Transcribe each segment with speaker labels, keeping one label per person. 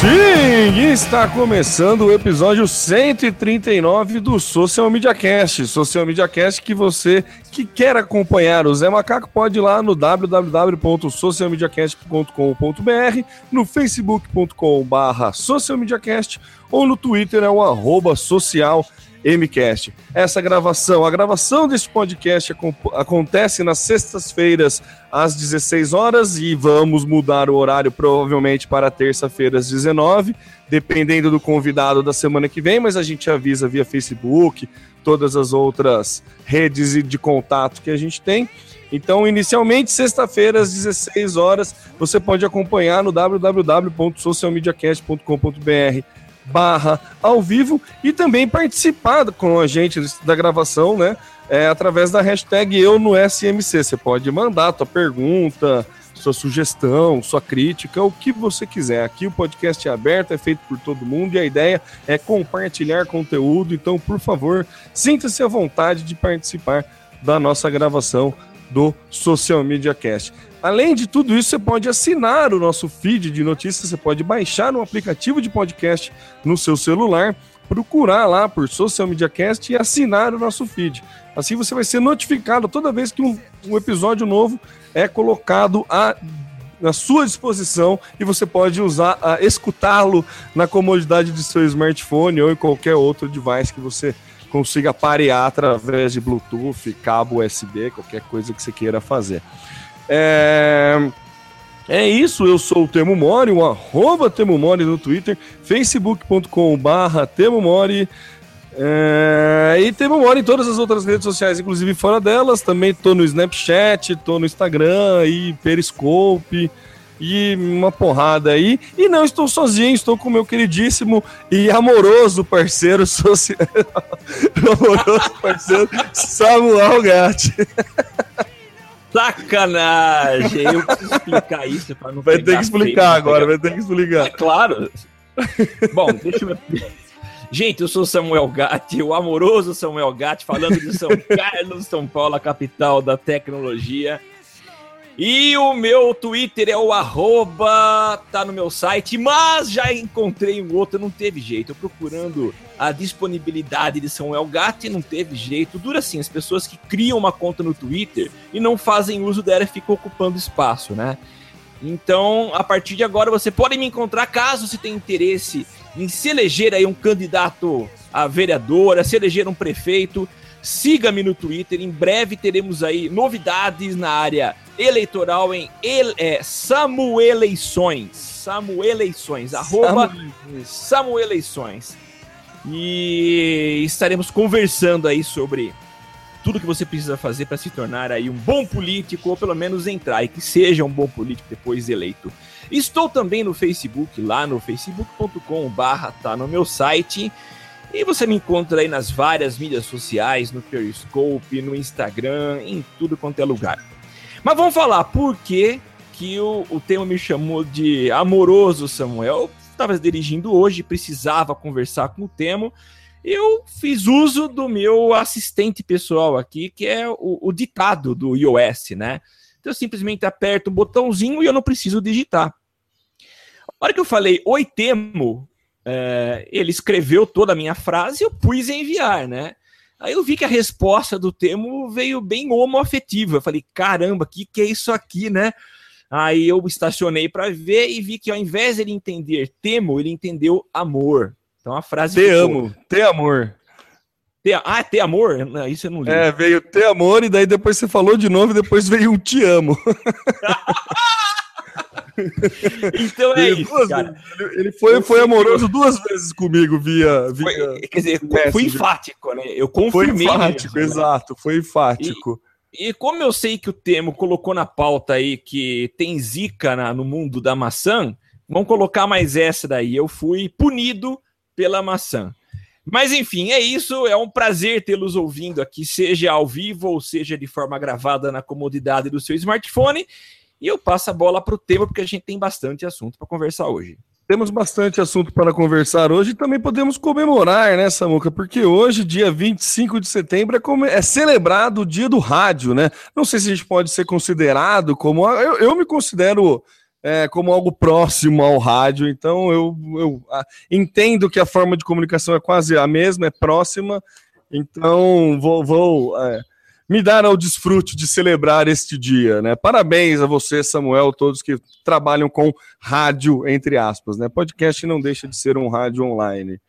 Speaker 1: Sim, está começando o episódio 139 do Social Media Cast. Social Media Cast que você que quer acompanhar o Zé Macaco pode ir lá no www.socialmediacast.com.br, no facebook.com.br socialmediacast ou no Twitter é o arroba social MCast. Essa gravação, a gravação deste podcast acontece nas sextas-feiras às 16 horas e vamos mudar o horário provavelmente para terça-feira às 19, dependendo do convidado da semana que vem, mas a gente avisa via Facebook, todas as outras redes de contato que a gente tem. Então, inicialmente, sexta-feira às 16 horas, você pode acompanhar no www.socialmediacast.com.br barra ao vivo e também participar com a gente da gravação, né? É, através da hashtag eu no SMC. Você pode mandar a tua pergunta, sua sugestão, sua crítica, o que você quiser. Aqui o podcast é aberto, é feito por todo mundo e a ideia é compartilhar conteúdo. Então, por favor, sinta-se à vontade de participar da nossa gravação do Social Media Cast. Além de tudo isso, você pode assinar o nosso feed de notícias, você pode baixar um aplicativo de podcast no seu celular, procurar lá por Social Media Cast e assinar o nosso feed. Assim você vai ser notificado toda vez que um, um episódio novo é colocado a na sua disposição e você pode usar, escutá-lo na comodidade de seu smartphone ou em qualquer outro device que você consiga parear através de Bluetooth, cabo USB, qualquer coisa que você queira fazer. É... É isso, eu sou o Temo Mori, o arroba Temo Mori no Twitter, facebook.com barra Temo Mori, é... e Temo Mori em todas as outras redes sociais, inclusive fora delas, também tô no Snapchat, tô no Instagram e Periscope, e uma porrada aí. E não estou sozinho, estou com meu queridíssimo e amoroso parceiro social. amoroso parceiro Samuel Gatti.
Speaker 2: Sacanagem! Eu preciso explicar isso para não
Speaker 1: Vai ter que explicar agora, vai ter que explicar.
Speaker 2: É claro. Bom, deixa eu. Gente, eu sou Samuel Gatti, o amoroso Samuel Gatti, falando de São Carlos, São Paulo, a capital da tecnologia. E o meu Twitter é o arroba, tá no meu site, mas já encontrei um outro, não teve jeito. Eu procurando a disponibilidade de Samuel Gatti, não teve jeito. Dura assim, as pessoas que criam uma conta no Twitter e não fazem uso dela ficam ocupando espaço, né? Então, a partir de agora, você pode me encontrar caso você tenha interesse em se eleger aí um candidato a vereadora, se eleger um prefeito. Siga-me no Twitter, em breve teremos aí novidades na área eleitoral em ele, é, Samueleições. Samueleições, arroba Samueleições. E estaremos conversando aí sobre tudo que você precisa fazer para se tornar aí um bom político, ou pelo menos entrar e que seja um bom político depois eleito. Estou também no Facebook, lá no facebook.com barra tá no meu site. E você me encontra aí nas várias mídias sociais, no Periscope, no Instagram, em tudo quanto é lugar. Mas vamos falar por que, que o, o tema me chamou de amoroso Samuel. Estava dirigindo hoje, precisava conversar com o Temo. Eu fiz uso do meu assistente pessoal aqui, que é o, o ditado do iOS, né? Então eu simplesmente aperto um botãozinho e eu não preciso digitar. A hora que eu falei oi Temo, é, ele escreveu toda a minha frase e eu pus enviar, né? Aí eu vi que a resposta do Temo veio bem homoafetiva. Eu falei, caramba, o que, que é isso aqui, né? Aí eu estacionei para ver e vi que ao invés de ele entender Temo, ele entendeu amor. Então a frase.
Speaker 1: Te ficou... amo, te amor.
Speaker 2: Te... Ah, te amor? Não, isso eu não li.
Speaker 1: É, veio te amor e daí depois você falou de novo e depois veio um te amo.
Speaker 2: então é ele, isso, cara.
Speaker 1: Ele, foi, foi amoroso duas vezes comigo via. via
Speaker 2: foi, quer dizer, foi enfático, né? Eu confirmei.
Speaker 1: Foi enfático, mesmo, né? exato, foi enfático.
Speaker 2: E, e, como eu sei que o Temo colocou na pauta aí que tem zica na, no mundo da maçã, vamos colocar mais essa daí. Eu fui punido pela maçã. Mas enfim, é isso. É um prazer tê-los ouvindo aqui, seja ao vivo ou seja de forma gravada na comodidade do seu smartphone. E eu passo a bola para o tema, porque a gente tem bastante assunto para conversar hoje.
Speaker 1: Temos bastante assunto para conversar hoje e também podemos comemorar, né, Samuca? Porque hoje, dia 25 de setembro, é, come... é celebrado o dia do rádio, né? Não sei se a gente pode ser considerado como. Eu, eu me considero é, como algo próximo ao rádio, então eu, eu a, entendo que a forma de comunicação é quase a mesma, é próxima, então vou. vou é, me dar ao desfrute de celebrar este dia, né? Parabéns a você, Samuel, todos que trabalham com rádio, entre aspas, né? Podcast não deixa de ser um rádio online.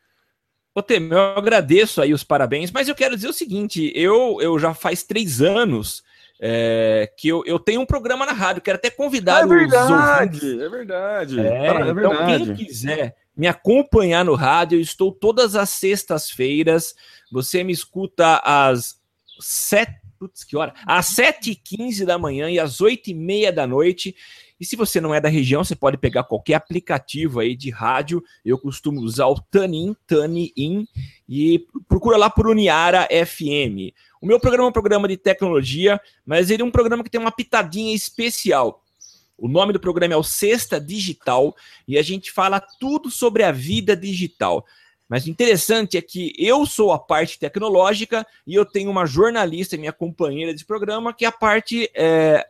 Speaker 2: Ô, Temer, eu agradeço aí os parabéns, mas eu quero dizer o seguinte: eu, eu já faz três anos é, que eu, eu tenho um programa na rádio, quero até convidar
Speaker 1: é verdade, os ouvintes. É verdade,
Speaker 2: é, é verdade. Então, quem quiser me acompanhar no rádio, eu estou todas as sextas-feiras. Você me escuta às sete putz, que hora? Às 7h15 da manhã e às 8h30 da noite. E se você não é da região, você pode pegar qualquer aplicativo aí de rádio. Eu costumo usar o Tanin, Tanin, e procura lá por Uniara FM. O meu programa é um programa de tecnologia, mas ele é um programa que tem uma pitadinha especial. O nome do programa é o Sexta Digital e a gente fala tudo sobre a vida digital. Mas o interessante é que eu sou a parte tecnológica e eu tenho uma jornalista, minha companheira desse programa, que é a parte. É,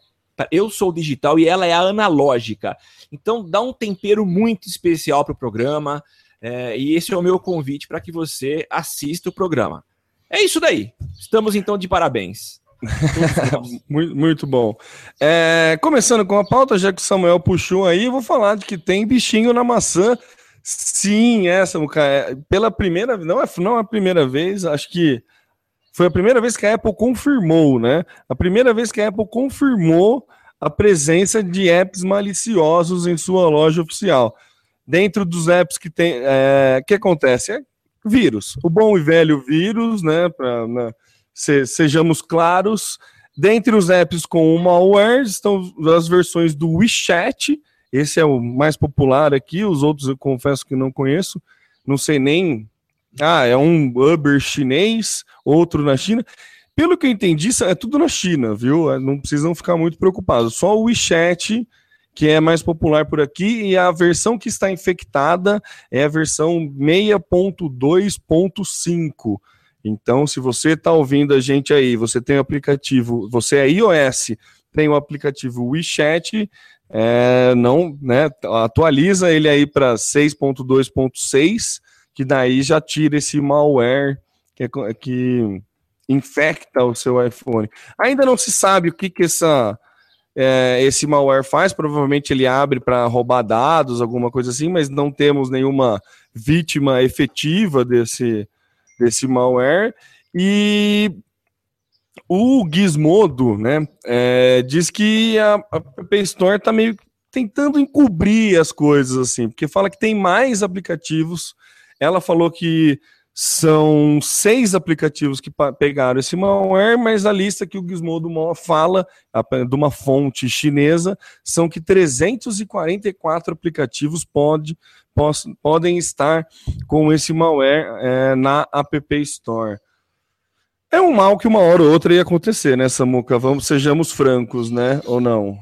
Speaker 2: eu sou digital e ela é a analógica. Então dá um tempero muito especial para o programa. É, e esse é o meu convite para que você assista o programa. É isso daí. Estamos então de parabéns.
Speaker 1: muito, muito, bom. É, começando com a pauta, já que o Samuel puxou aí, eu vou falar de que tem bichinho na maçã Sim, essa, é, pela primeira não é não é a primeira vez, acho que foi a primeira vez que a Apple confirmou, né? A primeira vez que a Apple confirmou a presença de apps maliciosos em sua loja oficial. Dentro dos apps que tem, é, que acontece? É vírus, o bom e velho vírus, né? Para né, se, sejamos claros. Dentre os apps com malware estão as versões do WeChat, esse é o mais popular aqui, os outros eu confesso que não conheço, não sei nem. Ah, é um Uber chinês, outro na China. Pelo que eu entendi, é tudo na China, viu? É, não precisam ficar muito preocupados. Só o WeChat, que é mais popular por aqui, e a versão que está infectada é a versão 6.2.5. Então, se você está ouvindo a gente aí, você tem o aplicativo, você é iOS, tem o aplicativo WeChat, é, não, né, atualiza ele aí para 6.2.6, que daí já tira esse malware que, é, que infecta o seu iPhone. Ainda não se sabe o que, que essa, é, esse malware faz, provavelmente ele abre para roubar dados, alguma coisa assim, mas não temos nenhuma vítima efetiva desse, desse malware. E o Gizmodo, né, é, diz que a, a Store está meio tentando encobrir as coisas, assim, porque fala que tem mais aplicativos. Ela falou que são seis aplicativos que pegaram esse malware, mas a lista que o Gizmodo fala, de uma fonte chinesa, são que 344 aplicativos pode, podem estar com esse malware é, na App Store. É um mal que uma hora ou outra ia acontecer, né, Samuca? Vamos, sejamos francos, né? Ou não?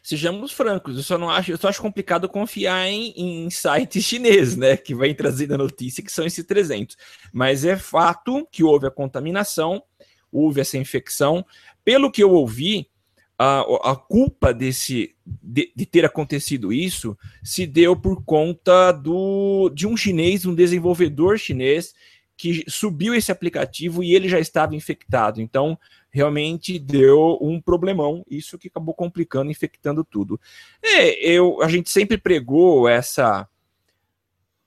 Speaker 2: Sejamos francos, eu só não acho, eu só acho complicado confiar em, em sites chineses, né? Que vai trazendo a notícia que são esses 300. Mas é fato que houve a contaminação, houve essa infecção. Pelo que eu ouvi, a, a culpa desse de, de, ter acontecido isso se deu por conta do, de um chinês, um desenvolvedor chinês que subiu esse aplicativo e ele já estava infectado. Então, realmente deu um problemão, isso que acabou complicando, infectando tudo. É, eu, a gente sempre pregou essa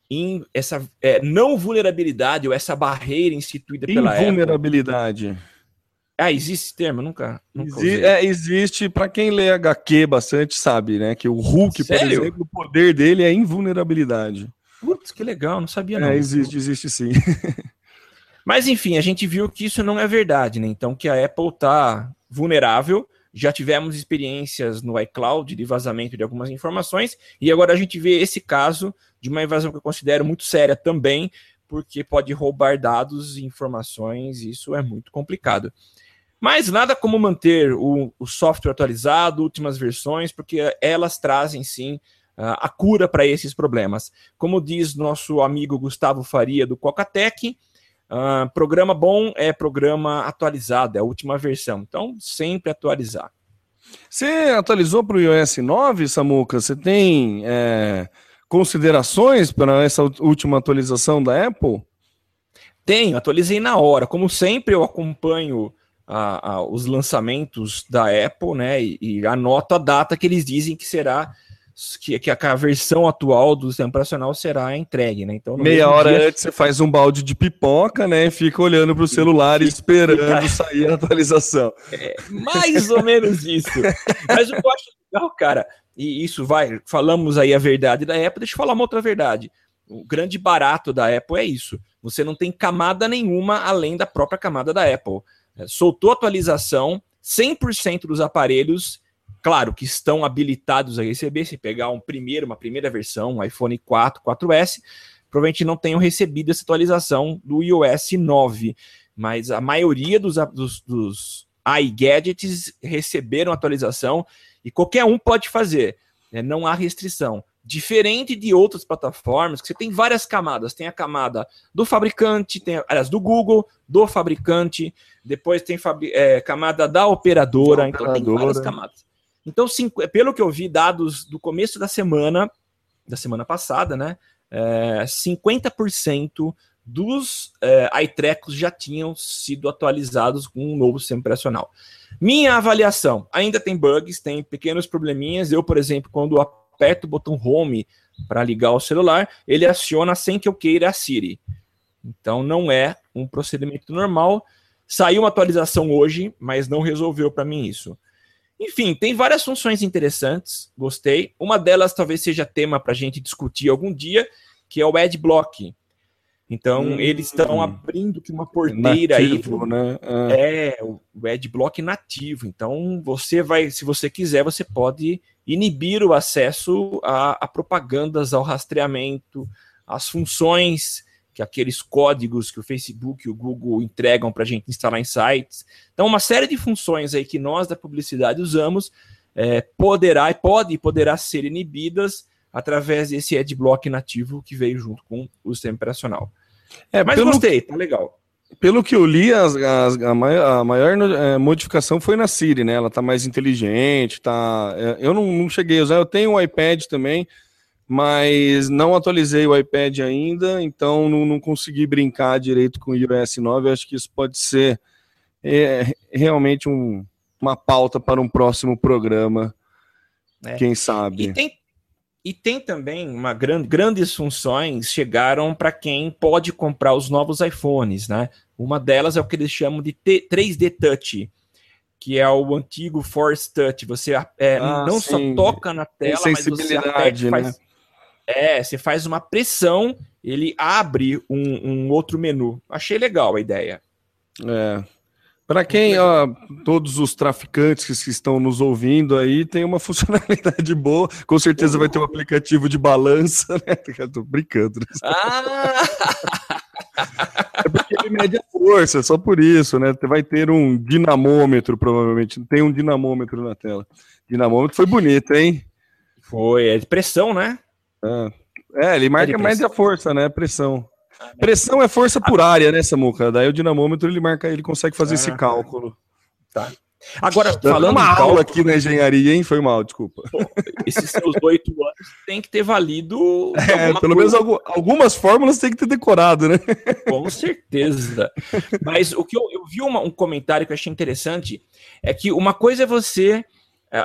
Speaker 2: in, essa é, não vulnerabilidade ou essa barreira instituída pela Apple.
Speaker 1: Invulnerabilidade.
Speaker 2: Ah, existe esse termo? Nunca. nunca
Speaker 1: Exi é, existe, para quem lê HQ bastante, sabe, né? Que o Hulk,
Speaker 2: Sério?
Speaker 1: por exemplo, o poder dele é invulnerabilidade.
Speaker 2: Putz, que legal, não sabia não.
Speaker 1: É, existe, existe sim.
Speaker 2: Mas enfim, a gente viu que isso não é verdade, né? Então que a Apple tá vulnerável. Já tivemos experiências no iCloud de vazamento de algumas informações, e agora a gente vê esse caso de uma invasão que eu considero muito séria também, porque pode roubar dados e informações, e isso é muito complicado. Mas nada como manter o, o software atualizado, últimas versões, porque elas trazem sim a cura para esses problemas. Como diz nosso amigo Gustavo Faria do Cocatec, Uh, programa bom é programa atualizado, é a última versão. Então, sempre atualizar.
Speaker 1: Você atualizou para o iOS 9, Samuca? Você tem é, considerações para essa última atualização da Apple?
Speaker 2: Tenho, atualizei na hora. Como sempre, eu acompanho a, a, os lançamentos da Apple, né? E, e anoto a data que eles dizem que será que, que a, versão atual do sistema operacional será entregue, né? Então,
Speaker 1: meia hora dia... antes você faz um balde de pipoca, né? Fica olhando para o celular e esperando sair a atualização.
Speaker 2: É, mais ou menos isso. Mas o que eu acho legal, cara, e isso vai, falamos aí a verdade da Apple, deixa eu falar uma outra verdade. O grande barato da Apple é isso. Você não tem camada nenhuma além da própria camada da Apple. É, soltou atualização, 100% dos aparelhos claro, que estão habilitados a receber, se pegar um primeiro, uma primeira versão, um iPhone 4, 4S, provavelmente não tenham recebido essa atualização do iOS 9, mas a maioria dos, dos, dos iGadgets receberam atualização e qualquer um pode fazer, né? não há restrição. Diferente de outras plataformas, que você tem várias camadas. Tem a camada do fabricante, tem, aliás, do Google, do fabricante, depois tem é, camada da operadora, da então operadora. tem várias camadas. Então, pelo que eu vi, dados do começo da semana, da semana passada, né? É, 50% dos é, iTrecos já tinham sido atualizados com um novo sistema operacional. Minha avaliação, ainda tem bugs, tem pequenos probleminhas. Eu, por exemplo, quando aperto o botão Home para ligar o celular, ele aciona sem que eu queira a Siri. Então não é um procedimento normal. Saiu uma atualização hoje, mas não resolveu para mim isso. Enfim, tem várias funções interessantes, gostei. Uma delas talvez seja tema para a gente discutir algum dia, que é o Adblock. Então, hum, eles estão abrindo que uma porteira nativo,
Speaker 1: aí. Né?
Speaker 2: É. é, o Adblock nativo. Então, você vai, se você quiser, você pode inibir o acesso a, a propagandas, ao rastreamento, às funções que aqueles códigos que o Facebook e o Google entregam para a gente instalar em sites. Então, uma série de funções aí que nós da publicidade usamos é, poderá e pode poderá ser inibidas através desse adblock nativo que veio junto com o sistema operacional. É, Mas pelo, gostei, tá legal.
Speaker 1: Pelo que eu li, as, as, a maior, a maior é, modificação foi na Siri, né? Ela tá mais inteligente, tá. É, eu não, não cheguei a usar, eu tenho um iPad também mas não atualizei o iPad ainda, então não, não consegui brincar direito com o iOS 9. acho que isso pode ser é, realmente um, uma pauta para um próximo programa, é. quem sabe.
Speaker 2: E tem, e tem também uma grande, grandes funções chegaram para quem pode comprar os novos iPhones, né? Uma delas é o que eles chamam de T, 3D Touch, que é o antigo Force Touch. Você é, ah, não sim. só toca na tela, mas você aperta, faz, né? É, você faz uma pressão, ele abre um, um outro menu. Achei legal a ideia.
Speaker 1: É. Para quem, ó, todos os traficantes que estão nos ouvindo aí, tem uma funcionalidade boa. Com certeza vai ter um aplicativo de balança, né? Tô brincando. Ah! É porque ele mede a força, só por isso, né? Vai ter um dinamômetro, provavelmente. Tem um dinamômetro na tela. Dinamômetro foi bonito, hein?
Speaker 2: Foi, é de pressão, né?
Speaker 1: É, ele marca mais a força, né? Pressão. Pressão é força por área, né, Samuca? Daí o dinamômetro ele marca, ele consegue fazer ah, esse cálculo.
Speaker 2: Tá. Agora, falando
Speaker 1: uma aula cálculo, aqui na engenharia, hein? Foi mal, desculpa. Pô,
Speaker 2: esses seus oito anos tem que ter valido.
Speaker 1: É, pelo coisa. menos algumas fórmulas tem que ter decorado, né?
Speaker 2: Com certeza. Mas o que eu, eu vi uma, um comentário que eu achei interessante é que uma coisa é você é,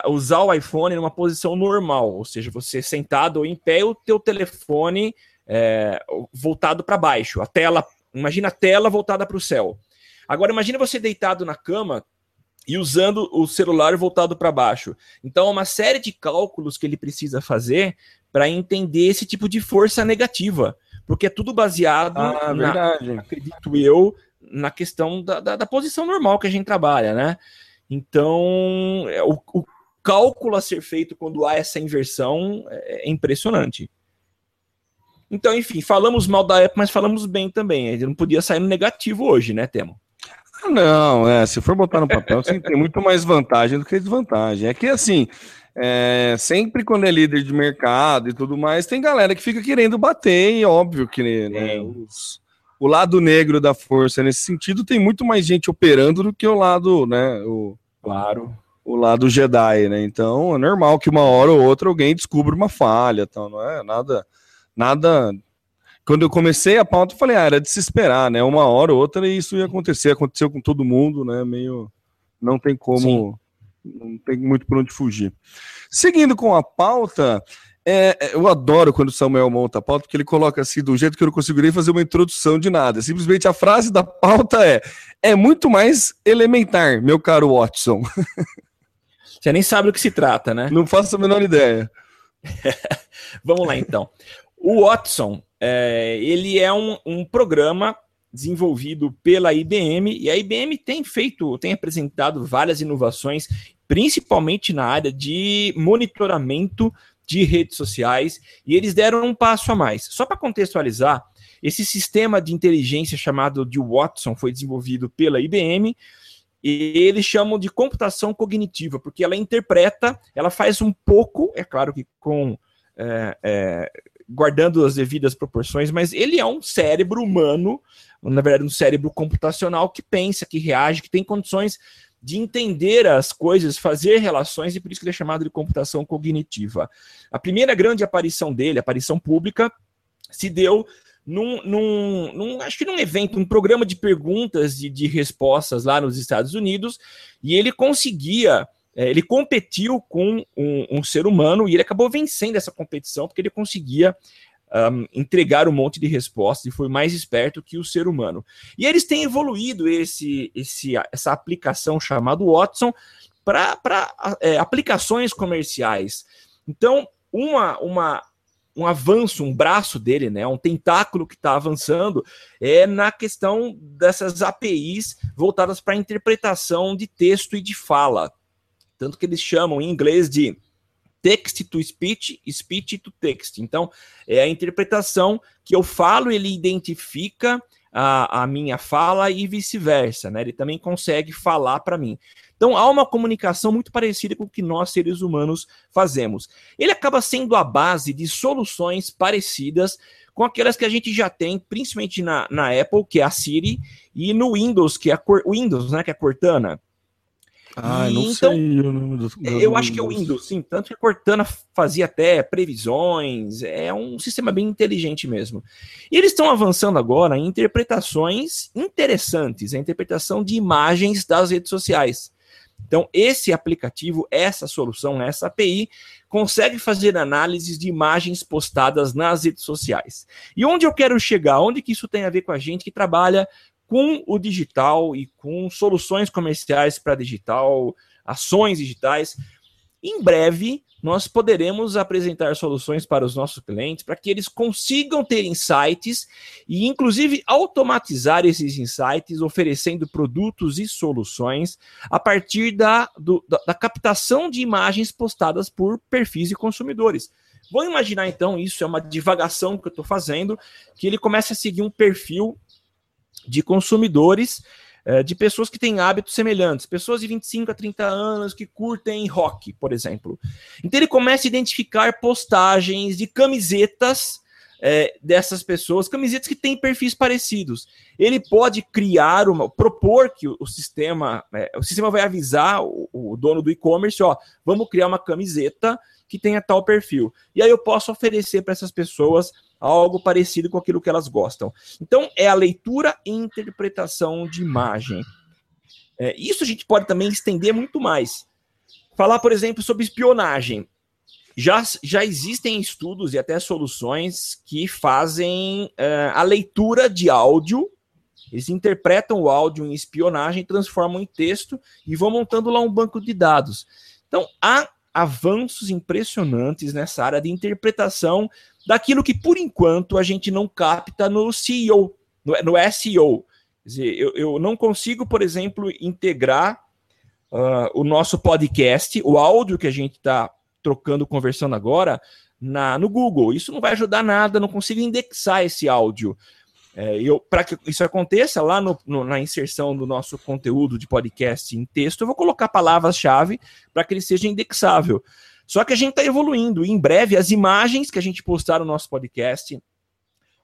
Speaker 2: usar o iPhone numa posição normal, ou seja, você sentado ou em pé, o teu telefone é, voltado para baixo, a tela, imagina a tela voltada para o céu. Agora imagine você deitado na cama e usando o celular voltado para baixo. Então, é uma série de cálculos que ele precisa fazer para entender esse tipo de força negativa, porque é tudo baseado,
Speaker 1: ah,
Speaker 2: na, acredito eu, na questão da, da, da, posição normal que a gente trabalha, né? Então, é, o, o cálculo a ser feito quando há essa inversão é, é impressionante. Então, enfim, falamos mal da Apple, mas falamos bem também. Ele não podia sair no negativo hoje, né, Temo?
Speaker 1: Ah, não, é, se for botar no papel, sim, tem muito mais vantagem do que desvantagem. É que assim, é, sempre quando é líder de mercado e tudo mais, tem galera que fica querendo bater, e óbvio que né, os, o lado negro da força nesse sentido tem muito mais gente operando do que o lado, né? O,
Speaker 2: claro.
Speaker 1: O lado Jedi, né? Então é normal que uma hora ou outra alguém descubra uma falha, então não é nada, nada quando eu comecei a pauta, eu falei, ah, era de se esperar, né? Uma hora ou outra isso ia acontecer, aconteceu com todo mundo, né? Meio. Não tem como. Sim. Não tem muito por onde fugir. Seguindo com a pauta, é, é, eu adoro quando o Samuel monta a pauta, porque ele coloca assim, do jeito que eu não consigo nem fazer uma introdução de nada. Simplesmente a frase da pauta é: é muito mais elementar, meu caro Watson.
Speaker 2: Você nem sabe do que se trata, né?
Speaker 1: Não faço a menor ideia.
Speaker 2: Vamos lá, então. O Watson é, ele é um, um programa desenvolvido pela IBM e a IBM tem feito, tem apresentado várias inovações, principalmente na área de monitoramento de redes sociais, e eles deram um passo a mais. Só para contextualizar, esse sistema de inteligência chamado de Watson foi desenvolvido pela IBM e eles chamam de computação cognitiva, porque ela interpreta, ela faz um pouco, é claro que com é, é, guardando as devidas proporções, mas ele é um cérebro humano, na verdade, um cérebro computacional que pensa, que reage, que tem condições de entender as coisas, fazer relações, e por isso que ele é chamado de computação cognitiva. A primeira grande aparição dele, aparição pública, se deu num, num, num, acho que num evento, um programa de perguntas e de respostas lá nos Estados Unidos, e ele conseguia é, ele competiu com um, um, ser humano e ele acabou vencendo essa competição porque ele conseguia um, entregar um monte de respostas e foi mais esperto que o ser humano. E eles têm evoluído esse, esse, essa aplicação chamada Watson para é, aplicações comerciais. Então, uma, uma, um avanço, um braço dele, né, um tentáculo que está avançando, é na questão dessas APIs voltadas para interpretação de texto e de fala. Tanto que eles chamam em inglês de text to speech, speech to text. Então, é a interpretação que eu falo, ele identifica a, a minha fala e vice-versa, né? Ele também consegue falar para mim. Então, há uma comunicação muito parecida com o que nós, seres humanos, fazemos. Ele acaba sendo a base de soluções parecidas com aquelas que a gente já tem, principalmente na, na Apple, que é a Siri, e no Windows, que é a Windows, né, que é a Cortana.
Speaker 1: Ah, não então, sei o nome
Speaker 2: dos, Eu acho que é o Windows, sim. Tanto que a Cortana fazia até previsões. É um sistema bem inteligente mesmo. E eles estão avançando agora em interpretações interessantes, a interpretação de imagens das redes sociais. Então, esse aplicativo, essa solução, essa API, consegue fazer análises de imagens postadas nas redes sociais. E onde eu quero chegar? Onde que isso tem a ver com a gente que trabalha com o digital e com soluções comerciais para digital, ações digitais. Em breve, nós poderemos apresentar soluções para os nossos clientes para que eles consigam ter insights e, inclusive, automatizar esses insights, oferecendo produtos e soluções a partir da, do, da, da captação de imagens postadas por perfis de consumidores. Vamos imaginar então, isso é uma divagação que eu estou fazendo, que ele começa a seguir um perfil de consumidores, é, de pessoas que têm hábitos semelhantes, pessoas de 25 a 30 anos que curtem rock, por exemplo. Então ele começa a identificar postagens de camisetas é, dessas pessoas, camisetas que têm perfis parecidos. Ele pode criar uma, propor que o, o sistema, é, o sistema vai avisar o, o dono do e-commerce, ó, vamos criar uma camiseta que tenha tal perfil. E aí eu posso oferecer para essas pessoas algo parecido com aquilo que elas gostam. Então, é a leitura e interpretação de imagem. É, isso a gente pode também estender muito mais. Falar, por exemplo, sobre espionagem. Já, já existem estudos e até soluções que fazem uh, a leitura de áudio. Eles interpretam o áudio em espionagem, transformam em texto e vão montando lá um banco de dados. Então, há avanços impressionantes nessa área de interpretação daquilo que, por enquanto, a gente não capta no CEO, no, no SEO. Quer dizer, eu, eu não consigo, por exemplo, integrar uh, o nosso podcast, o áudio que a gente está trocando, conversando agora, na, no Google. Isso não vai ajudar nada, não consigo indexar esse áudio. É, Para que isso aconteça, lá no, no, na inserção do nosso conteúdo de podcast em texto, eu vou colocar palavras-chave para que ele seja indexável. Só que a gente está evoluindo. E em breve, as imagens que a gente postar no nosso podcast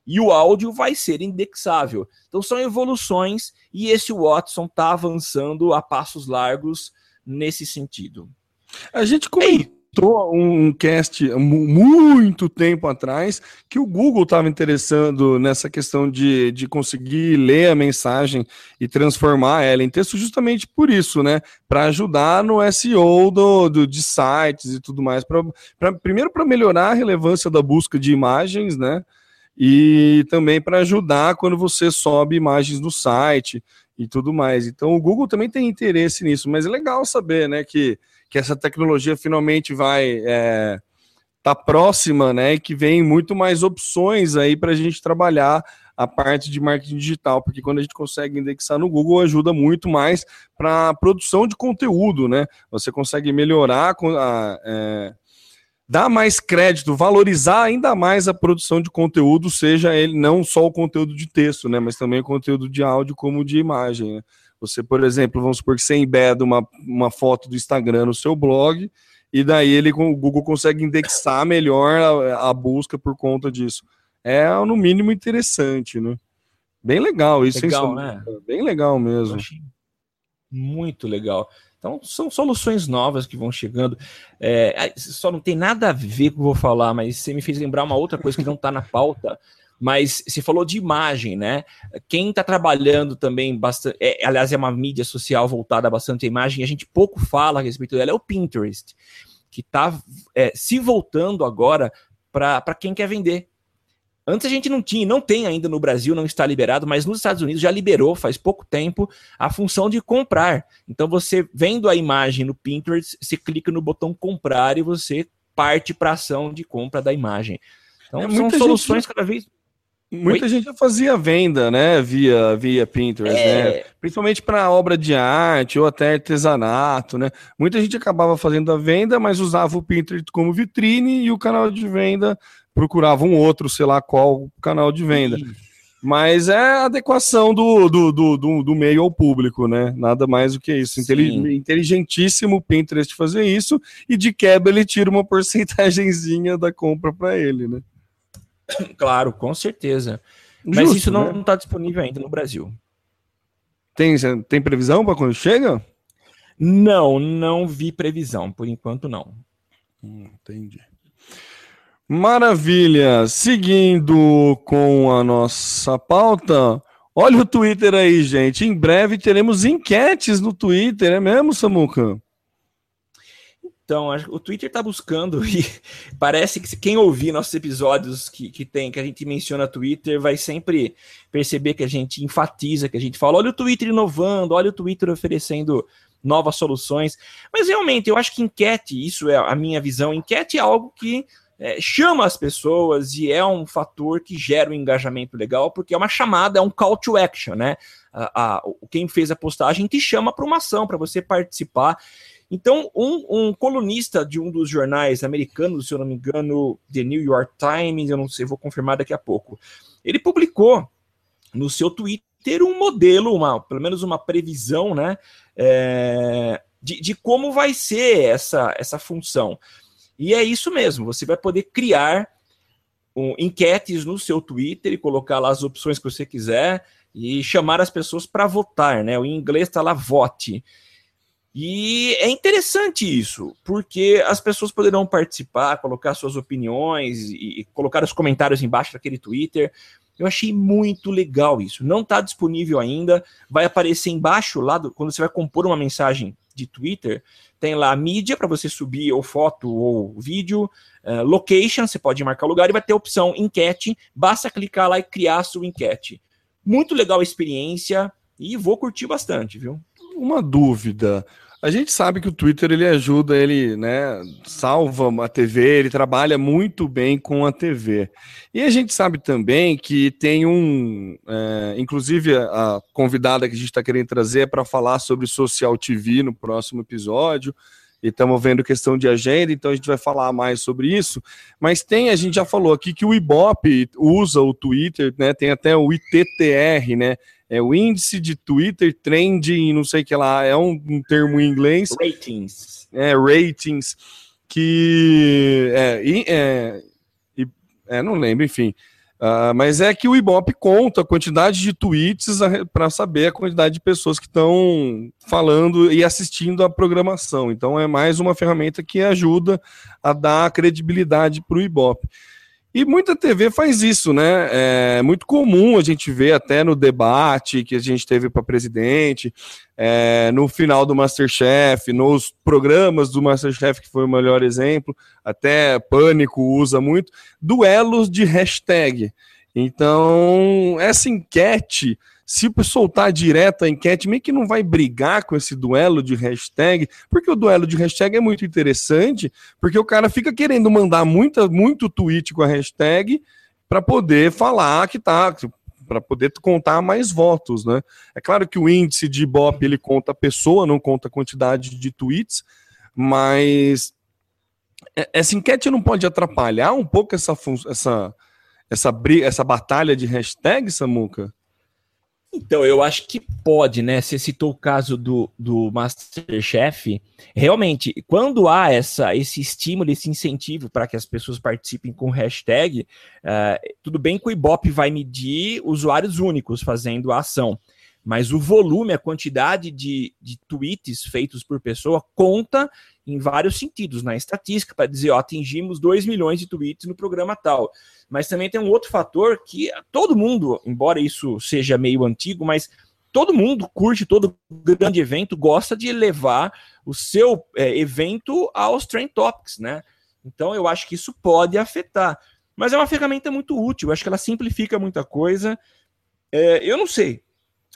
Speaker 2: e o áudio vai ser indexável. Então são evoluções e esse Watson está avançando a passos largos nesse sentido.
Speaker 1: A gente comentou um cast muito tempo atrás que o Google estava interessando nessa questão de, de conseguir ler a mensagem e transformar ela em texto justamente por isso, né? Para ajudar no SEO do, do, de sites e tudo mais. Pra, pra primeiro, para melhorar a relevância da busca de imagens, né? E também para ajudar quando você sobe imagens no site e tudo mais. Então o Google também tem interesse nisso, mas é legal saber, né, que que essa tecnologia finalmente vai é, tá próxima, né? E que vem muito mais opções aí para a gente trabalhar a parte de marketing digital, porque quando a gente consegue indexar no Google, ajuda muito mais para a produção de conteúdo, né? Você consegue melhorar, a, é, dar mais crédito, valorizar ainda mais a produção de conteúdo, seja ele não só o conteúdo de texto, né? Mas também o conteúdo de áudio como de imagem. Né? Você, por exemplo, vamos supor que você embeda uma, uma foto do Instagram no seu blog, e daí ele, o Google consegue indexar melhor a, a busca por conta disso. É, no mínimo, interessante, né? Bem legal isso.
Speaker 2: Legal, né?
Speaker 1: Bem legal mesmo.
Speaker 2: Muito legal. Então, são soluções novas que vão chegando. É, só não tem nada a ver com o que eu vou falar, mas você me fez lembrar uma outra coisa que não está na pauta, mas se falou de imagem, né? Quem está trabalhando também bastante, é, aliás, é uma mídia social voltada bastante à imagem, e a gente pouco fala a respeito dela, é o Pinterest, que está é, se voltando agora para quem quer vender. Antes a gente não tinha, não tem ainda no Brasil, não está liberado, mas nos Estados Unidos já liberou faz pouco tempo a função de comprar. Então você vendo a imagem no Pinterest, você clica no botão comprar e você parte para a ação de compra da imagem. Então é, são soluções gente... cada vez
Speaker 1: Muita Oi? gente já fazia venda, né, via, via Pinterest, né? é... né? Principalmente para obra de arte ou até artesanato, né? Muita gente acabava fazendo a venda, mas usava o Pinterest como vitrine e o canal de venda procurava um outro, sei lá qual canal de venda. Mas é a adequação do, do, do, do, do meio ao público, né? Nada mais do que isso. Inteligentíssimo o Pinterest fazer isso e de quebra ele tira uma porcentagemzinha da compra para ele, né?
Speaker 2: Claro, com certeza. Justo, Mas isso não está né? disponível ainda no Brasil.
Speaker 1: Tem, tem previsão para quando chega?
Speaker 2: Não, não vi previsão. Por enquanto, não.
Speaker 1: Hum, entendi. Maravilha. Seguindo com a nossa pauta, olha o Twitter aí, gente. Em breve teremos enquetes no Twitter, é mesmo, Samuca?
Speaker 2: Então, o Twitter está buscando e parece que quem ouvir nossos episódios que, que tem, que a gente menciona Twitter, vai sempre perceber que a gente enfatiza, que a gente fala, olha o Twitter inovando, olha o Twitter oferecendo novas soluções. Mas realmente, eu acho que enquete, isso é a minha visão, enquete é algo que é, chama as pessoas e é um fator que gera um engajamento legal, porque é uma chamada, é um call to action, né? A, a, quem fez a postagem te chama para uma ação, para você participar. Então, um, um, colunista de um dos jornais americanos, se eu não me engano, The New York Times, eu não sei, vou confirmar daqui a pouco, ele publicou no seu Twitter um modelo, uma, pelo menos uma previsão, né, é, de, de como vai ser essa, essa função. E é isso mesmo, você vai poder criar um, enquetes no seu Twitter e colocar lá as opções que você quiser e chamar as pessoas para votar, né? O inglês está lá vote. E é interessante isso, porque as pessoas poderão participar, colocar suas opiniões e colocar os comentários embaixo daquele Twitter. Eu achei muito legal isso. Não está disponível ainda, vai aparecer embaixo lá do, quando você vai compor uma mensagem de Twitter, tem lá a mídia para você subir ou foto ou vídeo, uh, location, você pode marcar o lugar e vai ter a opção enquete, basta clicar lá e criar a sua enquete. Muito legal a experiência e vou curtir bastante, viu?
Speaker 1: Uma dúvida. A gente sabe que o Twitter ele ajuda, ele né, salva a TV, ele trabalha muito bem com a TV. E a gente sabe também que tem um, é, inclusive a, convidada que a gente está querendo trazer para falar sobre social TV no próximo episódio. E estamos vendo questão de agenda, então a gente vai falar mais sobre isso. Mas tem, a gente já falou aqui que o Ibope usa o Twitter, né? Tem até o ITTR, né? É o índice de Twitter trending, não sei o que lá, é um, um termo em inglês.
Speaker 2: Ratings.
Speaker 1: É, ratings, que é, é, é não lembro, enfim. Uh, mas é que o Ibope conta a quantidade de tweets para saber a quantidade de pessoas que estão falando e assistindo a programação. Então é mais uma ferramenta que ajuda a dar credibilidade para o Ibope. E muita TV faz isso, né? É muito comum a gente ver até no debate que a gente teve para presidente, é, no final do Masterchef, nos programas do Masterchef, que foi o melhor exemplo, até Pânico usa muito, duelos de hashtag. Então, essa enquete se soltar direto a enquete, meio que não vai brigar com esse duelo de hashtag, porque o duelo de hashtag é muito interessante, porque o cara fica querendo mandar muita, muito tweet com a hashtag para poder falar que tá, para poder contar mais votos, né? É claro que o índice de Ibope ele conta a pessoa, não conta a quantidade de tweets, mas essa enquete não pode atrapalhar um pouco essa essa essa briga, essa batalha de hashtag, Samuca?
Speaker 2: Então, eu acho que pode, né? Você citou o caso do, do Masterchef. Realmente, quando há essa, esse estímulo, esse incentivo para que as pessoas participem com hashtag, uh, tudo bem que o Ibope vai medir usuários únicos fazendo a ação mas o volume, a quantidade de, de tweets feitos por pessoa conta em vários sentidos, na estatística, para dizer, ó, atingimos 2 milhões de tweets no programa tal. Mas também tem um outro fator que todo mundo, embora isso seja meio antigo, mas todo mundo curte todo grande evento, gosta de levar o seu é, evento aos trend topics, né? Então eu acho que isso pode afetar. Mas é uma ferramenta muito útil, acho que ela simplifica muita coisa. É, eu não sei,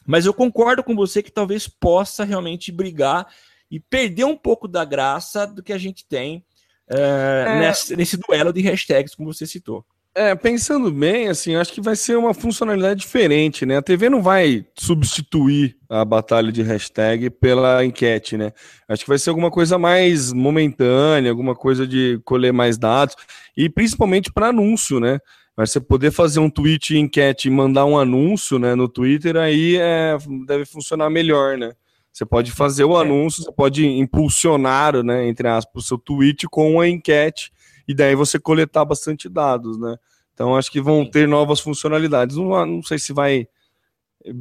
Speaker 2: mas eu concordo com você que talvez possa realmente brigar e perder um pouco da graça do que a gente tem é, é... Nesse, nesse duelo de hashtags, como você citou.
Speaker 1: É, pensando bem, assim, acho que vai ser uma funcionalidade diferente, né? A TV não vai substituir a batalha de hashtag pela enquete, né? Acho que vai ser alguma coisa mais momentânea, alguma coisa de colher mais dados, e principalmente para anúncio, né? Mas você poder fazer um tweet enquete e mandar um anúncio né, no Twitter, aí é, deve funcionar melhor, né? Você pode fazer o é. anúncio, você pode impulsionar, né, entre aspas, o seu tweet com a enquete, e daí você coletar bastante dados, né? Então acho que vão ter novas funcionalidades. Não, não sei se vai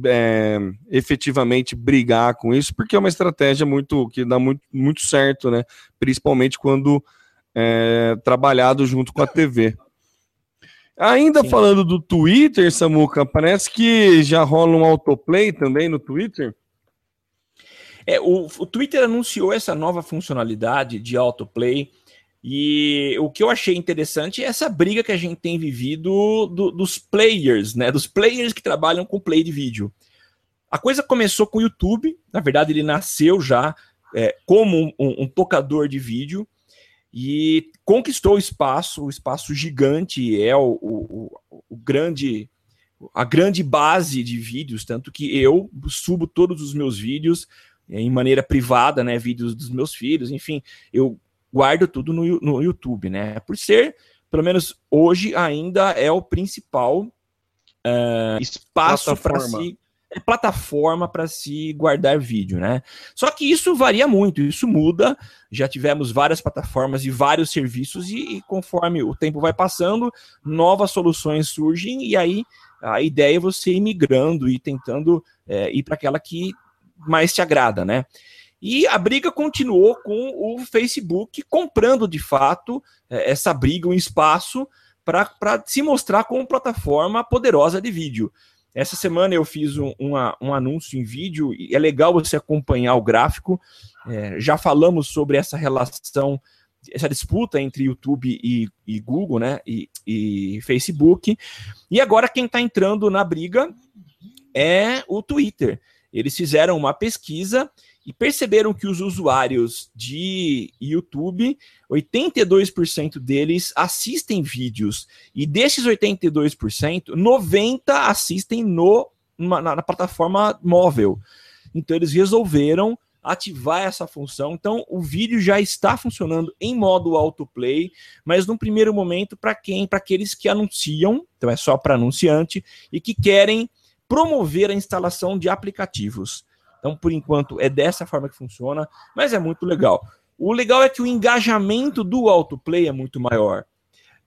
Speaker 1: é, efetivamente brigar com isso, porque é uma estratégia muito que dá muito, muito certo, né? Principalmente quando é, trabalhado junto com a TV. Ainda Sim. falando do Twitter, Samuca, parece que já rola um autoplay também no Twitter.
Speaker 2: É, o, o Twitter anunciou essa nova funcionalidade de autoplay. E o que eu achei interessante é essa briga que a gente tem vivido do, dos players, né? Dos players que trabalham com play de vídeo. A coisa começou com o YouTube, na verdade, ele nasceu já é, como um, um, um, tocador de vídeo e conquistou o espaço, o espaço gigante, é o, o, o, grande a grande base de vídeos, tanto que eu subo todos os meus vídeos é, em maneira privada, né, vídeos dos meus filhos, enfim, eu guardo tudo no, no YouTube, né, por ser, pelo menos hoje ainda é o principal uh, espaço para se plataforma para se guardar vídeo, né? Só que isso varia muito, isso muda. Já tivemos várias plataformas e vários serviços, e, e conforme o tempo vai passando, novas soluções surgem, e aí a ideia é você ir migrando e tentando é, ir para aquela que mais te agrada, né? E a briga continuou com o Facebook comprando de fato é, essa briga, um espaço para se mostrar como plataforma poderosa de vídeo. Essa semana eu fiz um, uma, um anúncio em vídeo e é legal você acompanhar o gráfico. É, já falamos sobre essa relação, essa disputa entre YouTube e, e Google, né? E, e, Facebook. E agora quem está entrando na briga é o Twitter. Eles fizeram uma pesquisa e perceberam que os usuários de YouTube, 82% deles assistem vídeos. E desses 82%, 90% assistem no, na, na plataforma móvel. Então eles resolveram ativar essa função. Então, o vídeo já está funcionando em modo autoplay, mas num primeiro momento para quem? Para aqueles que anunciam, então é só para anunciante e que querem promover a instalação de aplicativos. Então, por enquanto, é dessa forma que funciona, mas é muito legal. O legal é que o engajamento do autoplay é muito maior.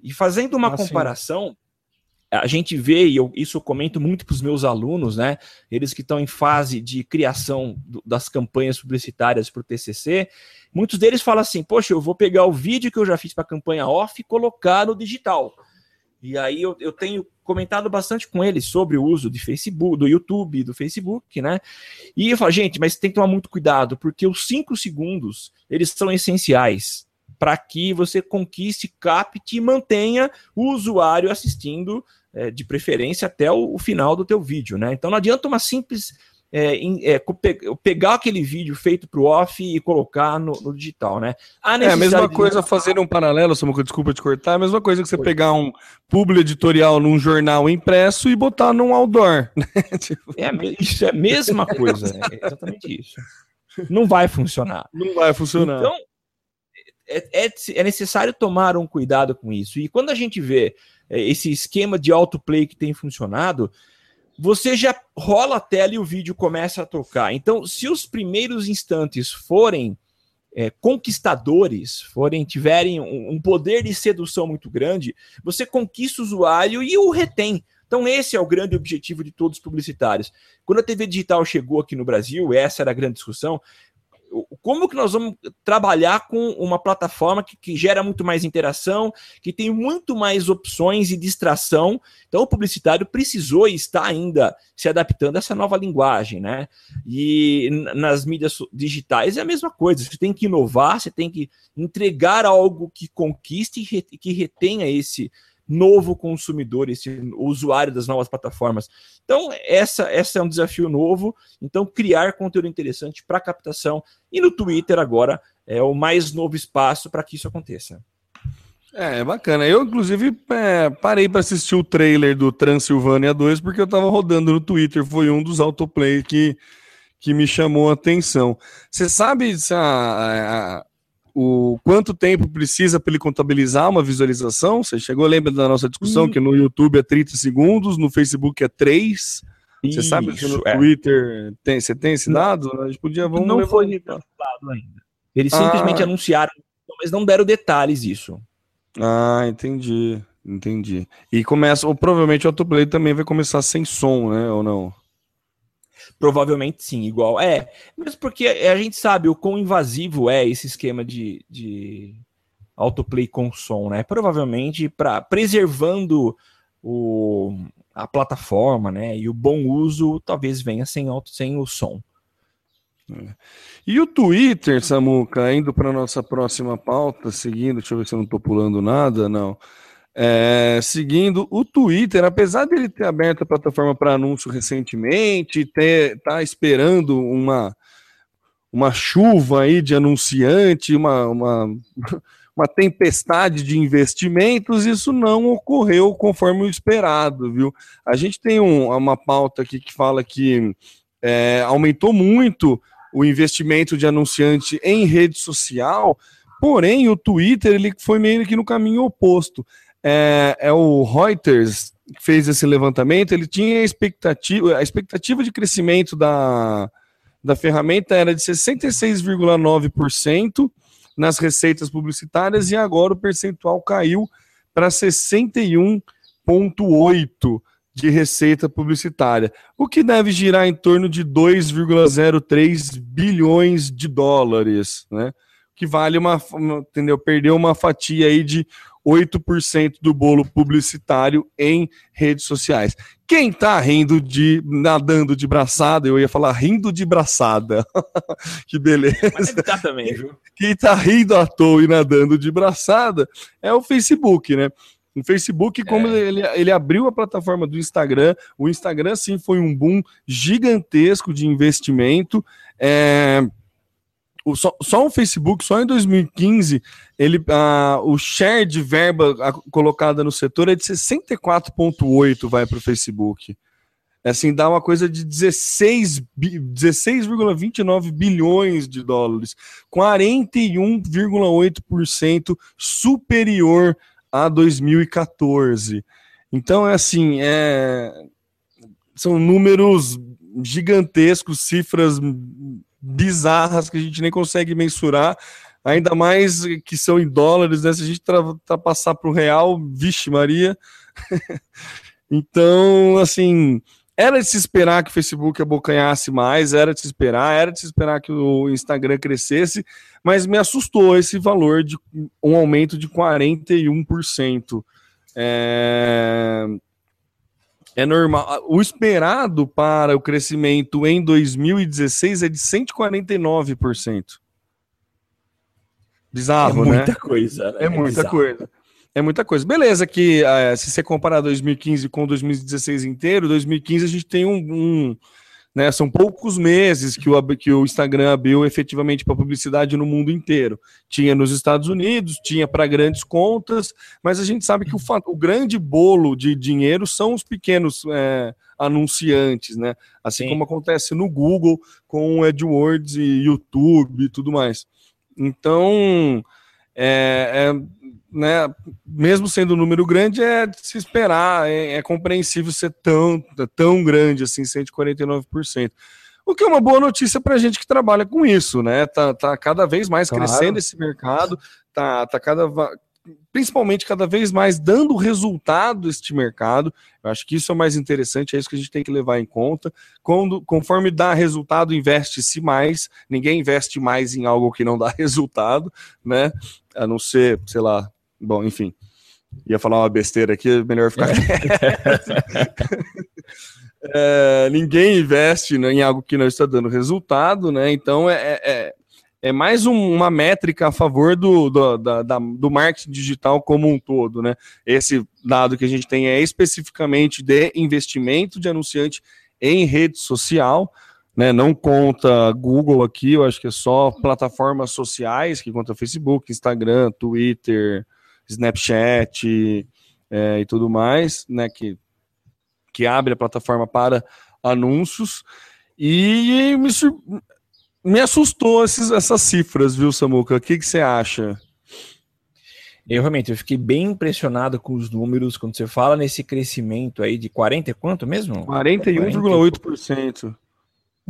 Speaker 2: E fazendo uma ah, comparação, sim. a gente vê, e eu, isso eu comento muito para os meus alunos, né? Eles que estão em fase de criação do, das campanhas publicitárias para o TCC, muitos deles falam assim: Poxa, eu vou pegar o vídeo que eu já fiz para a campanha off e colocar no digital. E aí eu, eu tenho comentado bastante com eles sobre o uso de Facebook, do YouTube, do Facebook, né? E eu falo, gente, mas tem que tomar muito cuidado, porque os cinco segundos, eles são essenciais para que você conquiste, capte e mantenha o usuário assistindo, é, de preferência, até o, o, final do teu vídeo, né? Então não adianta uma simples é, em, é, pegar aquele vídeo feito para o off e colocar no, no digital, né?
Speaker 1: A é a mesma coisa, de... fazer um paralelo, Samuca, desculpa te cortar, é a mesma coisa que você pegar um publi editorial num jornal impresso e botar num outdoor. Né?
Speaker 2: tipo... é, isso é a mesma coisa, é exatamente isso. Não vai funcionar.
Speaker 1: Não vai funcionar. Então,
Speaker 2: é, é, é necessário tomar um cuidado com isso. E quando a gente vê é, esse esquema de autoplay que tem funcionado, você já rola a tela e o vídeo começa a tocar. Então, se os primeiros instantes forem é, conquistadores, forem tiverem um, um, poder de sedução muito grande, você conquista o usuário e o retém. Então, esse é o grande objetivo de todos os publicitários. Quando a TV digital chegou aqui no Brasil, essa era a grande discussão como que nós vamos trabalhar com uma plataforma que, que, gera muito mais interação, que tem muito mais opções e distração. Então, o publicitário precisou e está ainda se adaptando a essa nova linguagem, né? E nas mídias digitais é a mesma coisa. Você tem que inovar, você tem que entregar algo que conquiste e que retenha esse novo consumidor, esse usuário das novas plataformas. Então, essa, essa é um desafio novo. Então, criar conteúdo interessante para captação. E no Twitter, agora, é o mais novo espaço para que isso aconteça.
Speaker 1: É, é bacana. Eu, inclusive, é, parei para assistir o trailer do Transilvânia 2 porque eu estava rodando no Twitter. Foi um dos autoplay que, que me chamou a atenção. Você sabe se a, a o quanto tempo precisa para ele contabilizar uma visualização? Você chegou, lembra da nossa discussão que no YouTube é 30 segundos, no Facebook é 3. Você sabe que no é. Twitter tem, você tem esse dado? A gente podia vamos
Speaker 2: não foi revelado ainda. Eles ah. simplesmente anunciaram, mas não deram detalhes isso.
Speaker 1: Ah, entendi, entendi. E começa, ou provavelmente o autoplay também vai começar sem som, né? Ou não?
Speaker 2: Provavelmente sim, igual. É, mas porque a gente sabe o quão invasivo é esse esquema de, de autoplay com som, né? Provavelmente para preservando o, a plataforma, né? E o bom uso talvez venha sem, auto, sem o som.
Speaker 1: É. E o Twitter, Samuca, indo para nossa próxima pauta, seguindo, deixa eu ver se eu não estou pulando nada, não. É, seguindo o Twitter, apesar dele ter aberto a plataforma para anúncio recentemente, ter, tá esperando uma, uma chuva aí de anunciante, uma, uma, uma tempestade de investimentos, isso não ocorreu conforme o esperado, viu? A gente tem um, uma pauta aqui que fala que é, aumentou muito o investimento de anunciante em rede social, porém o Twitter ele foi meio que no caminho oposto é, é o Reuters que fez esse levantamento, ele tinha expectativa, a expectativa de crescimento da, da ferramenta era de 66,9% nas receitas publicitárias e agora o percentual caiu para 61,8% de receita publicitária, o que deve girar em torno de 2,03 bilhões de dólares, né? Que vale uma, entendeu? Perdeu uma fatia aí de 8% do bolo publicitário em redes sociais. Quem tá rindo de nadando de braçada, eu ia falar rindo de braçada. que beleza. Mas tá também, viu? Quem tá rindo à toa e nadando de braçada é o Facebook, né? O Facebook, como é. ele, ele abriu a plataforma do Instagram, o Instagram sim foi um boom gigantesco de investimento. É, o, só, só o Facebook, só em 2015, ele, o share de verba colocada no setor é de 64,8 vai para o Facebook. É assim, dá uma coisa de 16,29 16, bilhões de dólares, 41,8% superior a 2014. Então, é assim, é... são números gigantescos, cifras bizarras que a gente nem consegue mensurar, ainda mais que são em dólares, né? Se a gente passar para o real, vixe Maria. então, assim, era de se esperar que o Facebook abocanhasse mais, era de se esperar, era de se esperar que o Instagram crescesse, mas me assustou esse valor de um aumento de 41%. É, é normal. O esperado para o crescimento em 2016 é de 149%. Bizarro,
Speaker 2: é
Speaker 1: né?
Speaker 2: Muita coisa,
Speaker 1: né? É, é muita bizarro. coisa. É muita coisa. Beleza, que uh, se você comparar 2015 com 2016 inteiro, 2015 a gente tem um, um né, são poucos meses que o, que o Instagram abriu efetivamente para publicidade no mundo inteiro. Tinha nos Estados Unidos, tinha para grandes contas, mas a gente sabe que o, o grande bolo de dinheiro são os pequenos é, anunciantes, né? Assim Sim. como acontece no Google com o AdWords e YouTube e tudo mais. Então, é, é né, mesmo sendo um número grande, é de se esperar, é, é compreensível ser tão, tão grande assim, 149%. O que é uma boa notícia para a gente que trabalha com isso, né? Tá, tá cada vez mais claro. crescendo esse mercado, tá, tá cada principalmente cada vez mais dando resultado este mercado. Eu acho que isso é mais interessante, é isso que a gente tem que levar em conta. Quando, conforme dá resultado, investe-se mais. Ninguém investe mais em algo que não dá resultado, né? A não ser, sei lá, Bom, enfim. Ia falar uma besteira aqui, é melhor ficar. é, ninguém investe em algo que não está dando resultado, né? Então é, é, é mais um, uma métrica a favor do, do, da, da, do marketing digital como um todo, né? Esse dado que a gente tem é especificamente de investimento de anunciante em rede social. Né, não conta Google aqui, eu acho que é só plataformas sociais que conta Facebook, Instagram, Twitter, Snapchat é, e tudo mais, né? Que, que abre a plataforma para anúncios. E me, me assustou esses, essas cifras, viu, Samuca? O que, que você acha?
Speaker 2: Eu realmente eu fiquei bem impressionado com os números quando você fala nesse crescimento aí de 40 quanto mesmo?
Speaker 1: 41,8%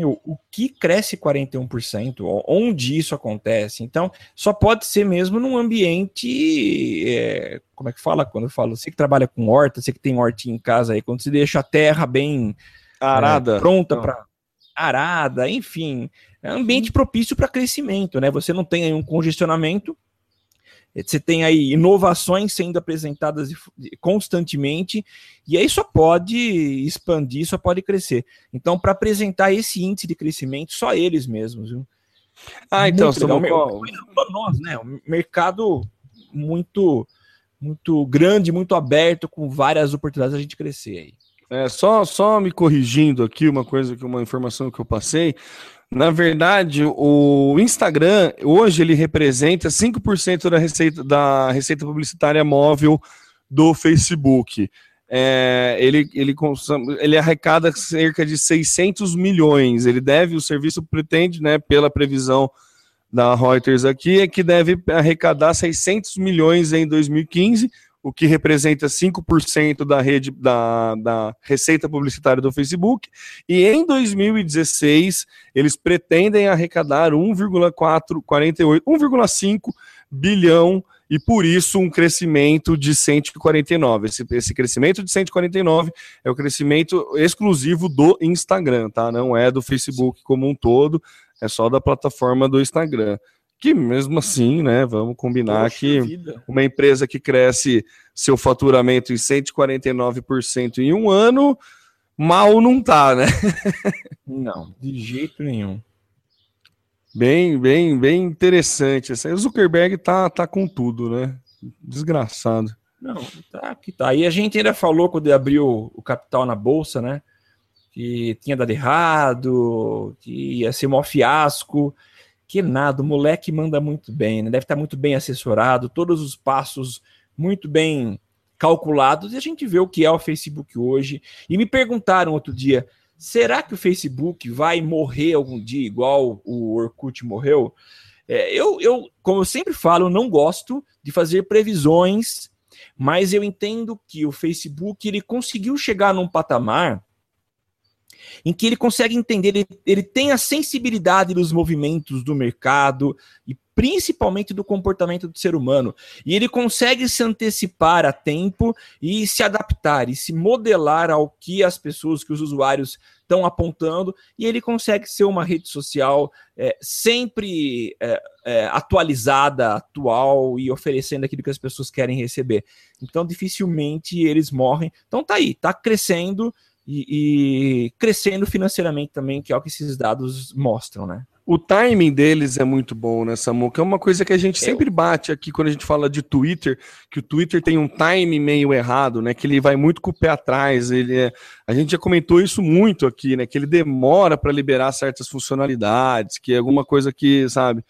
Speaker 2: o que cresce 41%? Onde isso acontece? Então, só pode ser mesmo num ambiente. É, como é que fala quando eu falo? Você que trabalha com horta, você que tem hortinha em casa aí, quando você deixa a terra bem arada, é, pronta para arada, enfim, é um ambiente propício para crescimento, né? Você não tem aí um congestionamento você tem aí inovações sendo apresentadas constantemente, e aí só pode expandir, só pode crescer. Então, para apresentar esse índice de crescimento, só eles mesmos, viu?
Speaker 1: Ah, então, somos
Speaker 2: nós, né? Um mercado muito muito grande, muito aberto, com várias oportunidades a gente crescer aí.
Speaker 1: É, só, só me corrigindo aqui uma coisa que uma informação que eu passei. Na verdade, o Instagram hoje ele representa 5% da receita, da receita publicitária móvel do Facebook. É, ele, ele, ele arrecada cerca de 600 milhões. Ele deve, o serviço pretende, né, pela previsão da Reuters aqui, é que deve arrecadar 600 milhões em 2015, o que representa 5% da rede da, da receita publicitária do Facebook, e em 2016 eles pretendem arrecadar 1,448, 1,5 bilhão e por isso um crescimento de 149. Esse, esse crescimento de 149 é o crescimento exclusivo do Instagram, tá? Não é do Facebook como um todo, é só da plataforma do Instagram que mesmo assim, né, vamos combinar Poxa que vida. uma empresa que cresce seu faturamento em 149% em um ano, mal não tá, né?
Speaker 2: não, de jeito nenhum.
Speaker 1: Bem, bem, bem interessante. O Zuckerberg tá, tá com tudo, né? Desgraçado.
Speaker 2: Não, tá que tá. E a gente ainda falou quando abriu o capital na bolsa, né? Que tinha dado errado, que ia ser um fiasco. Que nada, o moleque manda muito bem, né? Deve estar muito bem assessorado, todos os passos muito bem calculados, e a gente vê o que é o Facebook hoje. E me perguntaram outro dia: será que o Facebook vai morrer algum dia, igual o Orkut morreu? É, eu, eu, como eu sempre falo, não gosto de fazer previsões, mas eu entendo que o Facebook ele conseguiu chegar num patamar em que ele consegue entender, ele, ele tem a sensibilidade dos movimentos do mercado e principalmente do comportamento do ser humano. E ele consegue se antecipar a tempo e se adaptar e se modelar ao que as pessoas, que os usuários estão apontando, e ele consegue ser uma rede social é, sempre é, é, atualizada, atual e oferecendo aquilo que as pessoas querem receber. Então, dificilmente eles morrem. Então, tá aí, tá crescendo e, e crescendo financeiramente também, que é o que esses dados mostram, né?
Speaker 1: O timing deles é muito bom, né, Samuca? É uma coisa que a gente sempre bate aqui quando a gente fala de Twitter, que o Twitter tem um timing meio errado, né? Que ele vai muito com o pé atrás. Ele é... A gente já comentou isso muito aqui, né? Que ele demora para liberar certas funcionalidades, que é alguma coisa que, sabe?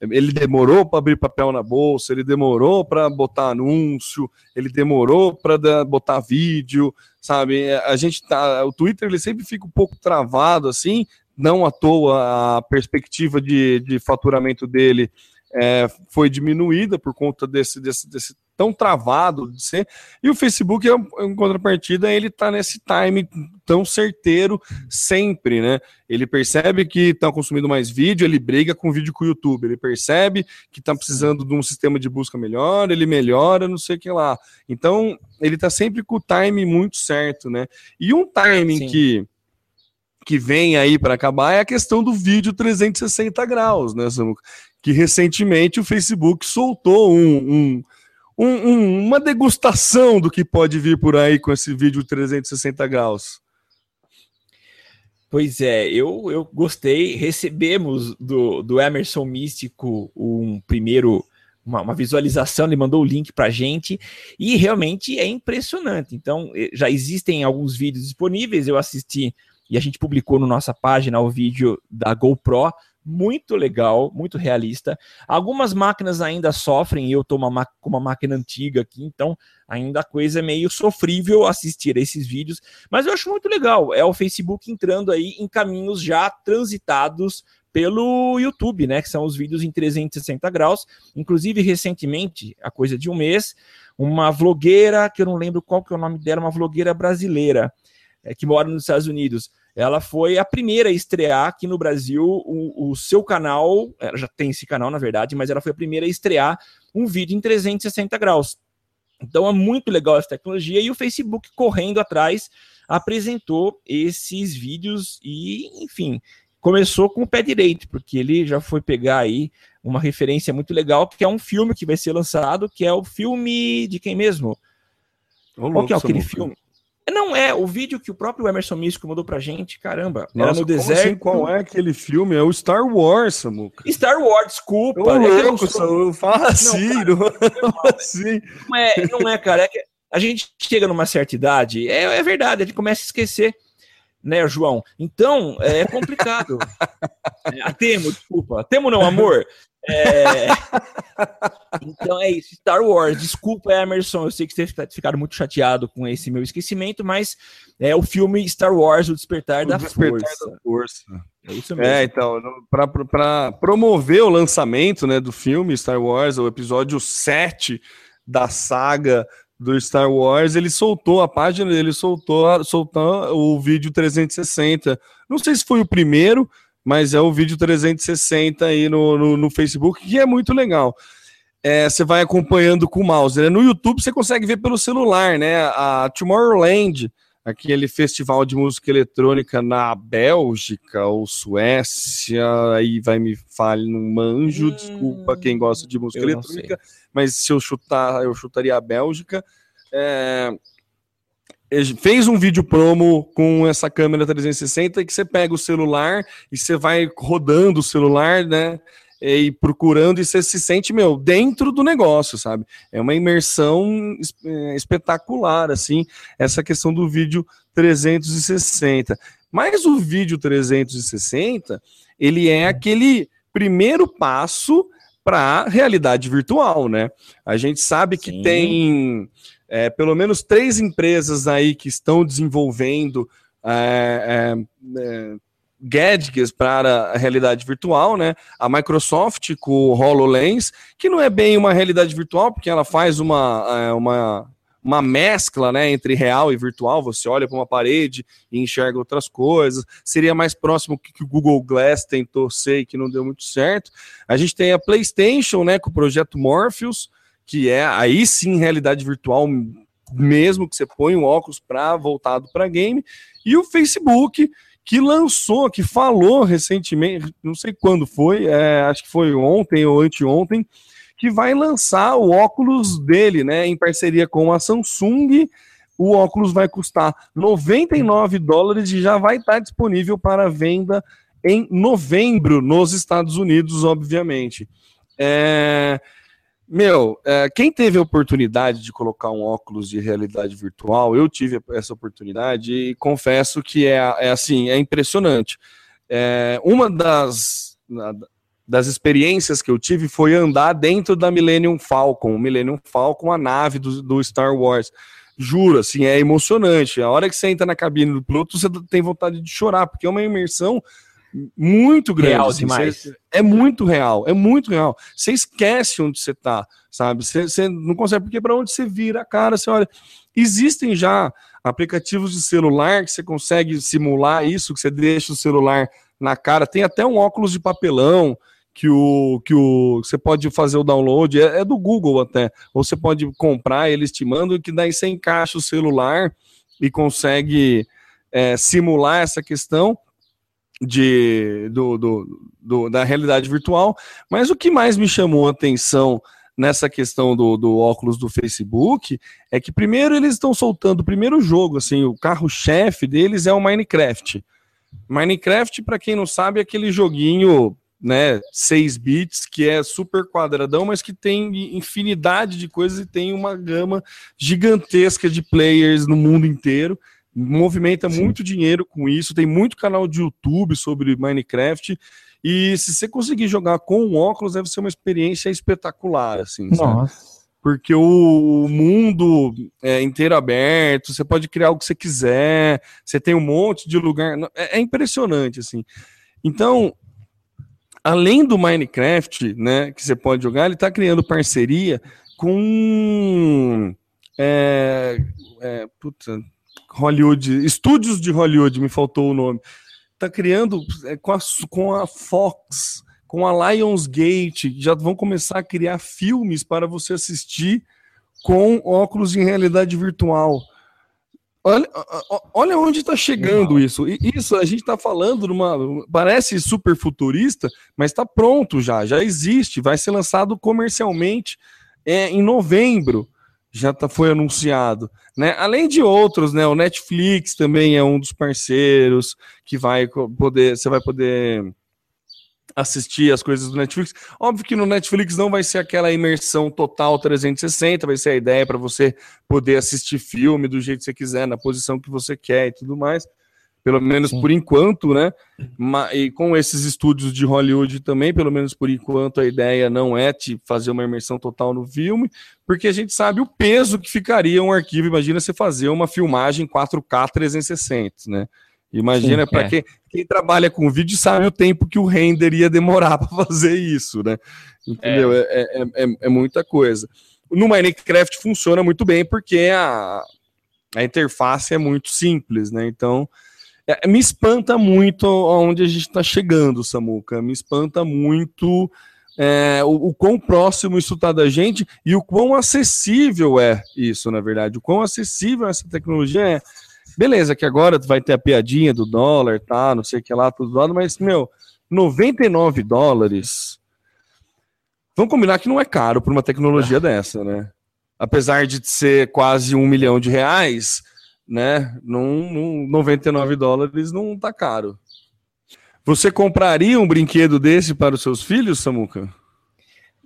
Speaker 1: Ele demorou para abrir papel na bolsa, ele demorou para botar anúncio, ele demorou para botar vídeo, sabe? A gente tá, o Twitter ele sempre fica um pouco travado assim, não à toa a perspectiva de, de faturamento dele é, foi diminuída por conta desse, desse, desse tão travado de ser. E o Facebook, em contrapartida, ele está nesse time tão certeiro sempre, né? Ele percebe que estão consumindo mais vídeo, ele briga com o vídeo com o YouTube, ele percebe que está precisando de um sistema de busca melhor, ele melhora, não sei o que lá. Então, ele está sempre com o time muito certo, né? E um timing Sim. que que vem aí para acabar é a questão do vídeo 360 graus, né, Samuca? Que recentemente o Facebook soltou um, um, um, uma degustação do que pode vir por aí com esse vídeo 360 graus.
Speaker 2: Pois é, eu, eu gostei. Recebemos do, do Emerson Místico um primeiro uma, uma, visualização, ele mandou o link para gente e realmente é impressionante. Então, já existem alguns vídeos disponíveis, eu assisti e a gente publicou na no nossa página o vídeo da GoPro, muito legal, muito realista. Algumas máquinas ainda sofrem, eu estou com uma máquina antiga aqui, então ainda a coisa é meio sofrível assistir esses vídeos, mas eu acho muito legal. É o Facebook entrando aí em caminhos já transitados pelo YouTube, né? Que são os vídeos em 360 graus. Inclusive, recentemente, a coisa de um mês, uma vlogueira, que eu não lembro qual que é o nome dela, uma vlogueira brasileira, é, que mora nos Estados Unidos ela foi a primeira a estrear aqui no Brasil o, o, seu canal, ela já tem esse canal, na verdade, mas ela foi a primeira a estrear um vídeo em 360 graus. Então é muito legal essa tecnologia e o Facebook correndo atrás apresentou esses vídeos e, enfim, começou com o pé direito, porque ele já foi pegar aí uma referência muito legal, que é um filme que vai ser lançado, que é o filme de quem mesmo? Ô, Qual que é aquele filme? Não é, o vídeo que o próprio Emerson Místico mandou pra gente, caramba,
Speaker 1: Nossa, era no deserto. Assim, qual é aquele filme? É o Star Wars, Samuca.
Speaker 2: Star Wars, desculpa. Ô,
Speaker 1: é louco, sou... fala assim, não, não,
Speaker 2: não, assim. Não é, não é, cara, é que a gente chega numa certa idade, é, é verdade, a gente começa a esquecer, né, João? Então, é complicado. é, temo, desculpa. Temo não, amor. É... então é isso, Star Wars. Desculpa, Emerson, eu sei que vocês ficaram muito chateado com esse meu esquecimento, mas é o filme Star Wars, O Despertar, o da, Despertar Força. da Força.
Speaker 1: É isso mesmo. É, então, para promover o lançamento né, do filme Star Wars, o episódio 7 da saga do Star Wars, ele soltou a página dele, soltou, soltou o vídeo 360. Não sei se foi o primeiro, mas é o vídeo 360 aí no, no, no Facebook, que é muito legal. É, você vai acompanhando com o mouse. Né? No YouTube você consegue ver pelo celular, né? A Tomorrowland, aquele festival de música eletrônica na Bélgica ou Suécia, aí vai me falar no manjo, hum, desculpa quem gosta de música eletrônica, mas se eu chutar, eu chutaria a Bélgica. É, fez um vídeo promo com essa câmera 360 que você pega o celular e você vai rodando o celular, né? E procurando e você se sente, meu, dentro do negócio, sabe? É uma imersão é, espetacular, assim, essa questão do vídeo 360. Mas o vídeo 360, ele é aquele primeiro passo para a realidade virtual, né? A gente sabe que Sim. tem é, pelo menos três empresas aí que estão desenvolvendo é, é, é gadgets para a realidade virtual, né? A Microsoft com o HoloLens, que não é bem uma realidade virtual, porque ela faz uma, é, uma, uma mescla né, entre real e virtual. Você olha para uma parede e enxerga outras coisas. Seria mais próximo que, que o Google Glass tentou ser e que não deu muito certo. A gente tem a PlayStation, né, com o projeto Morpheus, que é aí sim realidade virtual mesmo que você põe um óculos para voltado para game, e o Facebook que lançou, que falou recentemente, não sei quando foi, é, acho que foi ontem ou anteontem, que vai lançar o óculos dele, né, em parceria com a Samsung. O óculos vai custar 99 dólares e já vai estar disponível para venda em novembro nos Estados Unidos, obviamente. É, meu, é, quem teve a oportunidade de colocar um óculos de realidade virtual, eu tive essa oportunidade e confesso que é, é assim, é impressionante. É, uma das, das experiências que eu tive foi andar dentro da Millennium Falcon, Millennium Falcon, a nave do, do Star Wars. Juro, assim, é emocionante. A hora que você entra na cabine do piloto, você tem vontade de chorar, porque é uma imersão muito grande. Real assim, demais. É muito real, é muito real. Você esquece onde você está, sabe? Você, você, não consegue, porque para onde você vira a cara, você olha. Existem já aplicativos de celular que você consegue simular isso, que você deixa o celular na cara. Tem até um óculos de papelão que o que o você pode fazer o download, é, é do Google até. Ou você pode comprar, eles te mandam, que daí você encaixa o celular e consegue é, simular essa questão de, do, do, do, da realidade virtual, mas o que mais me chamou a atenção nessa questão do, do óculos do Facebook é que primeiro eles estão soltando o primeiro jogo, assim, o carro-chefe deles é o Minecraft. Minecraft, para quem não sabe, é aquele joguinho, né, 6 bits, que é super quadradão, mas que tem infinidade de coisas e tem uma gama gigantesca de players no mundo inteiro movimenta Sim. muito dinheiro com isso, tem muito canal de YouTube sobre Minecraft. E se você conseguir jogar com um óculos, deve ser uma experiência espetacular, assim. Nossa. Sabe? Porque o mundo é inteiro aberto, você pode criar o que você quiser, você tem um monte de lugar. É, é impressionante, assim. Então, além do Minecraft, né, que você pode jogar, ele está criando parceria com. É, é, puta, Hollywood, estúdios de Hollywood, me faltou o nome, tá criando é, com, a, com a Fox, com a Lionsgate, já vão começar a criar filmes para você assistir com óculos em realidade virtual. Olha, olha onde está chegando isso. Isso a gente está falando numa. Parece super futurista, mas está pronto já, já existe, vai ser lançado comercialmente é, em novembro já tá, foi anunciado, né? Além de outros, né? O Netflix também é um dos parceiros que vai poder, você vai poder assistir as coisas do Netflix. Óbvio que no Netflix não vai ser aquela imersão total 360, vai ser a ideia para você poder assistir filme do jeito que você quiser, na posição que você quer e tudo mais pelo menos Sim. por enquanto, né? E com esses estúdios de Hollywood também, pelo menos por enquanto, a ideia não é te fazer uma imersão total no filme, porque a gente sabe o peso que ficaria um arquivo. Imagina você fazer uma filmagem 4K 360, né? Imagina, para é. quem, quem, trabalha com vídeo sabe o tempo que o render ia demorar para fazer isso, né? Entendeu? É. É, é, é, é muita coisa. No Minecraft funciona muito bem porque a, a interface é muito simples, né? Então, é, me espanta muito aonde a gente está chegando, Samuca. Me espanta muito é, o, o, quão próximo isso está da gente e o quão acessível é isso, na verdade. O quão acessível essa tecnologia é. Beleza, que agora vai ter a piadinha do dólar, tá, não sei o que lá, tudo lado, mas, meu, 99 dólares. Vamos combinar que não é caro para uma tecnologia dessa, né? Apesar de ser quase um milhão de reais, né? Num, num 99 dólares não tá caro. Você compraria um brinquedo desse para os seus filhos, Samuca?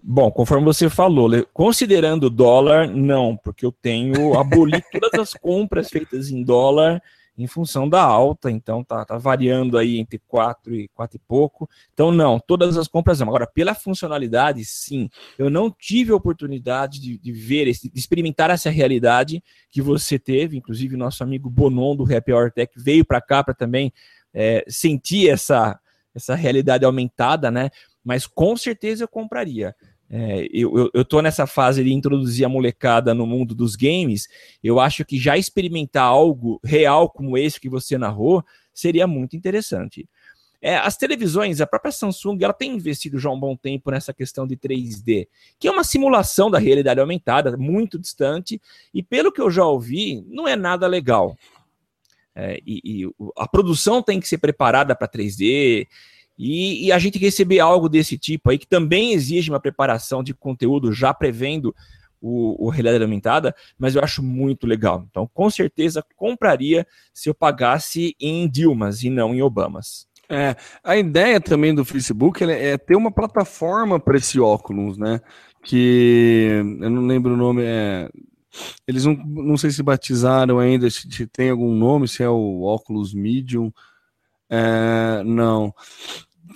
Speaker 2: Bom, conforme você falou, considerando o dólar, não, porque eu tenho abolido todas as compras feitas em dólar em função da alta, então tá, tá variando aí entre 4 e 4 e pouco. Então, não, todas as compras não. Agora, pela funcionalidade, sim. Eu não tive a oportunidade de, de ver, esse, de experimentar essa realidade que você teve, inclusive nosso amigo Bonon do Happy Hour Tech veio para cá para também é, sentir essa, essa realidade aumentada, né? Mas com certeza eu compraria. É, eu, eu, eu tô nessa fase de introduzir a molecada no mundo dos games. Eu acho que já experimentar algo real como esse que você narrou seria muito interessante. É, as televisões, a própria Samsung, ela tem investido já um bom tempo nessa questão de 3D, que é uma simulação da realidade aumentada, muito distante, e pelo que eu já ouvi, não é nada legal. É, e, e, a produção tem que ser preparada para 3D, e, e, a gente receber algo desse tipo aí, que também exige uma preparação de conteúdo já prevendo o, o realidade aumentada, mas eu acho muito legal. Então, com certeza, compraria se eu pagasse em Dilmas e não em Obamas.
Speaker 1: É, a ideia também do Facebook é ter uma plataforma para esse óculos, né? Que eu não lembro o nome, é, eles não, não sei se batizaram ainda, se tem algum nome, se é o óculos Medium. É, não.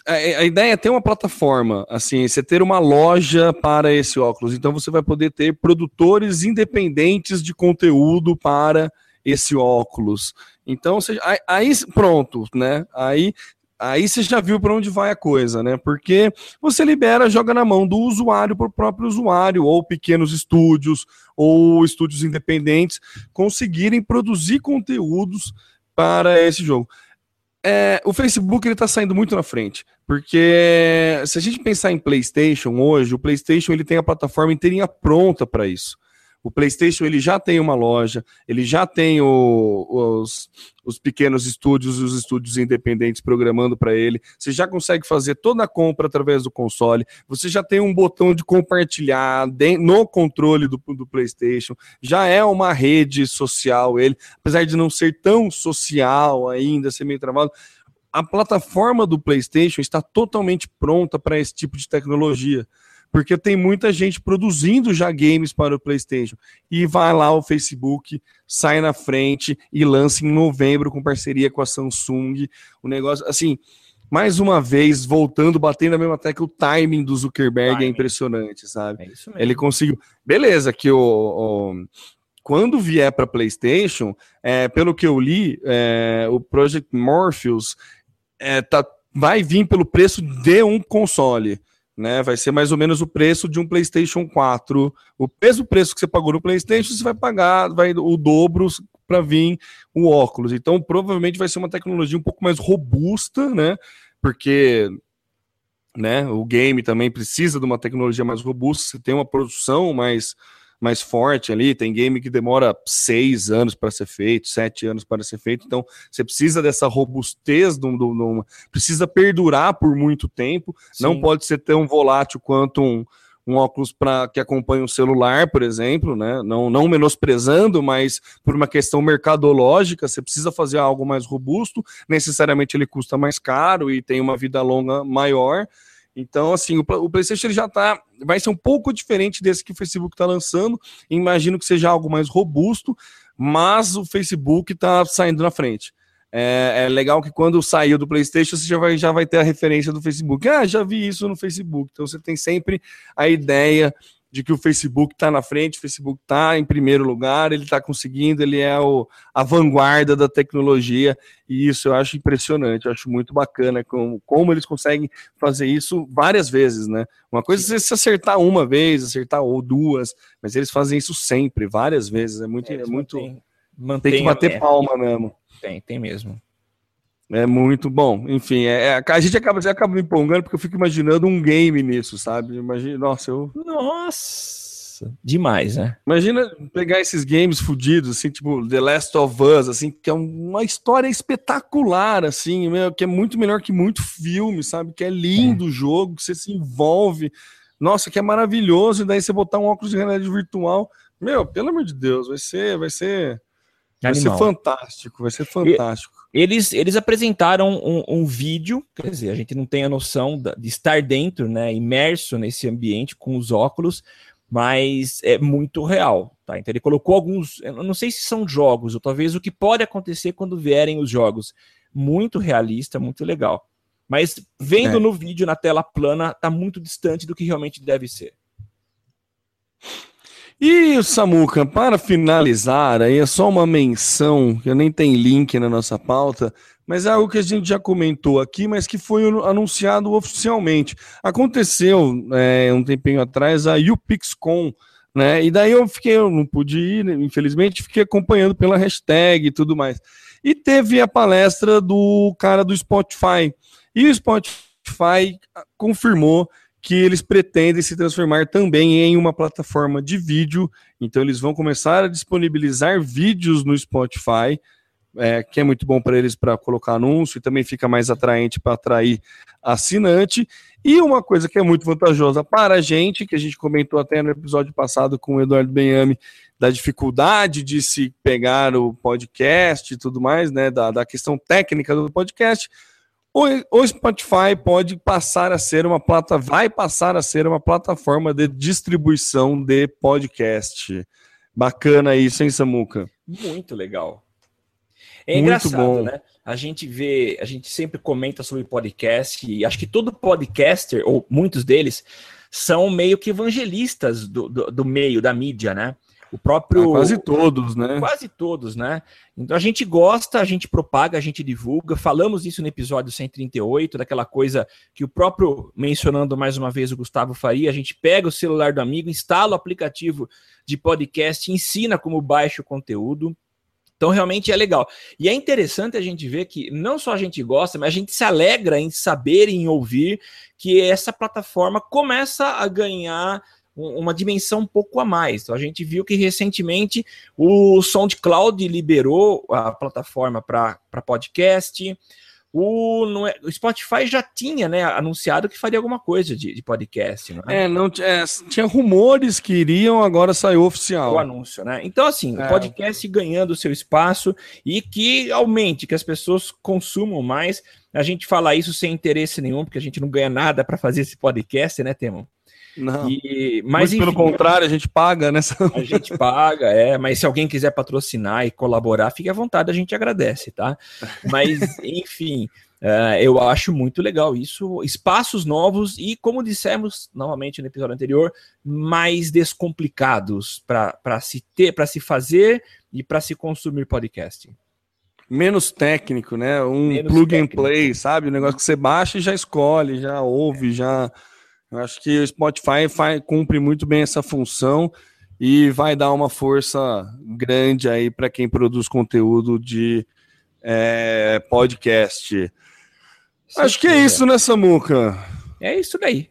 Speaker 1: A, a, ideia é ter uma plataforma, assim, você ter uma loja para esse óculos. Então você vai poder ter produtores independentes de conteúdo para esse óculos. Então, você, aí pronto, né? Aí aí você já viu para onde vai a coisa, né? Porque você libera, joga na mão do usuário para o próprio usuário, ou pequenos estúdios, ou estúdios independentes conseguirem produzir conteúdos para esse jogo. É, o Facebook ele está saindo muito na frente, porque se a gente pensar em PlayStation hoje, o PlayStation ele tem a plataforma inteirinha pronta para isso. O PlayStation ele já tem uma loja, ele já tem o, os, os pequenos estúdios e os estúdios independentes programando para ele. Você já consegue fazer toda a compra através do console. Você já tem um botão de compartilhar no controle do, do PlayStation. Já é uma rede social ele, apesar de não ser tão social ainda, ser meio travado a plataforma do PlayStation está totalmente pronta para esse tipo de tecnologia porque tem muita gente produzindo já games para o PlayStation. E vai lá o Facebook, sai na frente e lança em novembro com parceria com a Samsung. O negócio, assim, mais uma vez, voltando, batendo na mesma tecla, o timing do Zuckerberg é timing. é impressionante, sabe? É Ele conseguiu. Beleza, que o, o quando vier para PlayStation, é, pelo que eu li, é, o Project Morpheus é, tá, vai vir pelo preço de um console né? Vai ser mais ou menos o preço de um PlayStation 4. O mesmo preço que você pagou no PlayStation, você vai pagar vai o dobro para vir o óculos. Então, provavelmente vai ser uma tecnologia um pouco mais robusta, né? Porque né, o game também precisa de uma tecnologia mais robusta, você tem uma produção mais mais forte ali. Tem game que demora seis anos para ser feito, sete anos para ser feito. Então, você precisa dessa robustez, do, do, do precisa perdurar por muito tempo. Sim. Não pode ser tão volátil quanto um, um óculos para que acompanha um celular, por exemplo, né? Não, não menosprezando, mas por uma questão mercadológica, você precisa fazer algo mais robusto. Necessariamente ele custa mais caro e tem uma vida longa maior. Então, assim, o, o PlayStation já tá. Vai ser um pouco diferente desse que o Facebook está lançando. Imagino que seja algo mais robusto, mas o Facebook está saindo na frente. É, é, legal que quando saiu do PlayStation, você já vai, já vai ter a referência do Facebook. Ah, já vi isso no Facebook. Então você tem sempre a ideia de que o Facebook está na frente, o Facebook está em primeiro lugar, ele está conseguindo, ele é o, a vanguarda da tecnologia, e isso eu acho impressionante, eu acho muito bacana como, como eles conseguem fazer isso várias vezes, né? Uma coisa é se acertar uma vez, acertar ou duas, mas eles fazem isso sempre, várias vezes, é muito. É, é muito
Speaker 2: mantém, tem que bater palma mesmo. Tem, tem mesmo.
Speaker 1: É muito bom. Enfim, é, é, a gente acaba, acaba me empolgando porque eu fico imaginando um game nisso, sabe? Imagina, nossa, eu.
Speaker 2: Nossa! Demais, né?
Speaker 1: Imagina pegar esses games fudidos, assim, tipo The Last of Us, assim, que é uma história espetacular, assim, que é muito melhor que muito filme, sabe? Que é lindo é. o jogo, que você se envolve. Nossa, que é maravilhoso, e daí você botar um óculos de realidade virtual. Meu, pelo amor de Deus, vai ser, vai ser. Vai Animal. ser fantástico, vai ser fantástico.
Speaker 2: E, eles, eles apresentaram um, um, vídeo, quer dizer, a gente não tem a noção de estar dentro, né, imerso nesse ambiente com os óculos, mas é muito real, tá? Então ele colocou alguns, eu não sei se são jogos, ou talvez o que pode acontecer quando vierem os jogos. Muito realista, muito legal. Mas vendo é. no vídeo, na tela plana, tá muito distante do que realmente deve ser.
Speaker 1: E Samuca, para finalizar, aí é só uma menção, que nem tem link na nossa pauta, mas é algo que a gente já comentou aqui, mas que foi anunciado oficialmente. Aconteceu é, um tempinho atrás a UPixCon, né? E daí eu fiquei, eu não pude ir, né, infelizmente, fiquei acompanhando pela hashtag e tudo mais. E teve a palestra do cara do Spotify. E o Spotify confirmou que eles pretendem se transformar também em uma plataforma de vídeo. Então eles vão começar a disponibilizar vídeos no Spotify é, que é muito bom para eles para colocar anúncio e também fica mais atraente para atrair assinante. E uma coisa que é muito vantajosa para a gente, que a gente comentou até no episódio passado com o Eduardo Benhame, da dificuldade de se pegar o podcast e tudo mais, né? Da, da questão técnica do podcast. O, Spotify pode passar a ser uma plata, vai passar a ser uma plataforma de distribuição de podcast. Bacana isso, hein, Samuca?
Speaker 2: Muito legal. É Muito engraçado, bom. né? A gente vê, a gente sempre comenta sobre podcast, e acho que todo podcaster, ou muitos deles, são meio que evangelistas do, do, do meio, da mídia, né? O próprio.
Speaker 1: Ah, quase todos, né?
Speaker 2: Quase todos, né? Então a gente gosta, a gente propaga, a gente divulga. Falamos isso no episódio 138, daquela coisa que o próprio, mencionando mais uma vez o Gustavo Faria, a gente pega o celular do amigo, instala o aplicativo de podcast, ensina como baixa o conteúdo. Então, realmente é legal. E é interessante a gente ver que não só a gente gosta, mas a gente se alegra em saber e em ouvir que essa plataforma começa a ganhar uma dimensão um pouco a mais. Então, a gente viu que recentemente o SoundCloud liberou a plataforma para podcast. O, no, o Spotify já tinha né, anunciado que faria alguma coisa de, de podcast.
Speaker 1: Não é? É, não, é, tinha rumores que iriam, agora saiu oficial.
Speaker 2: O anúncio, né? Então, assim, é. o podcast ganhando seu espaço e que aumente, que as pessoas consumam mais. A gente fala isso sem interesse nenhum, porque a gente não ganha nada para fazer esse podcast, né, Temon?
Speaker 1: Não. E, mas pelo contrário, a gente paga nessa.
Speaker 2: A gente paga, é. Mas se alguém quiser patrocinar e colaborar, fique à vontade, a gente agradece, tá? Mas, enfim. Uh, eu acho muito legal isso, espaços novos e, como dissemos novamente no episódio anterior, mais descomplicados para se ter, para se fazer e para se consumir podcast.
Speaker 1: Menos técnico, né? Um Menos plug técnico. and play, sabe? O negócio que você baixa e já escolhe, já ouve, é. já eu acho que o Spotify faz, cumpre muito bem essa função e vai dar uma força grande aí para quem produz conteúdo de é, podcast. Acho que é isso, né, Samuca?
Speaker 2: É isso daí.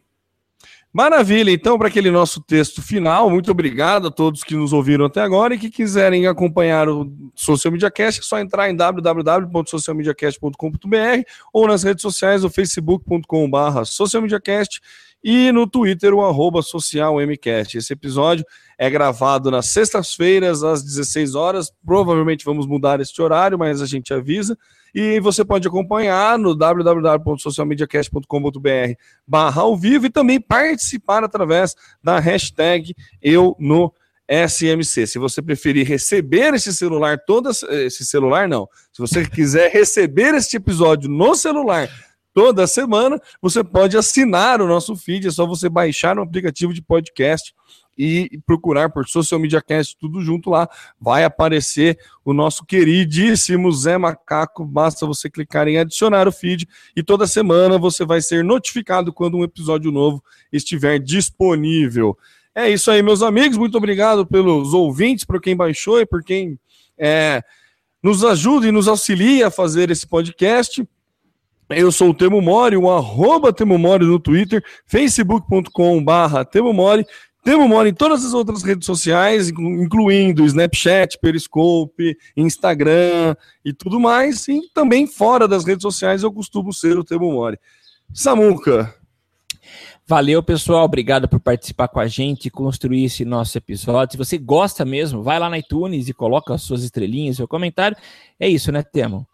Speaker 1: Maravilha, então, para aquele nosso texto final, muito obrigado a todos que nos ouviram até agora e que quiserem acompanhar o Social Media Cast, é só entrar em www.socialmediacast.com.br ou nas redes sociais, o facebook.com.br socialmediacast e no Twitter o arroba socialmcast. Esse episódio é gravado nas sextas-feiras às 16 horas. Provavelmente vamos mudar este horário, mas a gente avisa. E você pode acompanhar no www.socialmediacast.com.br barra ao vivo e também participar através da hashtag eu no SMC. Se você preferir receber esse celular, todo esse celular não. Se você quiser receber este episódio no celular toda semana, você pode assinar o nosso feed, é só você baixar no aplicativo de podcast e procurar por Social Media Cast, tudo junto lá, vai aparecer o nosso queridíssimo Zé Macaco, basta você clicar em adicionar o feed e toda semana você vai ser notificado quando um episódio novo estiver disponível. É isso aí, meus amigos, muito obrigado pelos ouvintes, por quem baixou e por quem é, nos ajuda e nos auxilia a fazer esse podcast. Eu sou o Temo Mori, o arroba Temo Mori no Twitter, facebook.com Temo Mori. Temo Mori em todas as outras redes sociais, incluindo Snapchat, Periscope, Instagram e tudo mais. E também fora das redes sociais eu costumo ser o Temo Mori. Samuca.
Speaker 2: Valeu, pessoal. Obrigado por participar com a gente construir esse nosso episódio. Se você gosta mesmo, vai lá na iTunes e coloca as suas estrelinhas, seu comentário. É isso, né, Temo?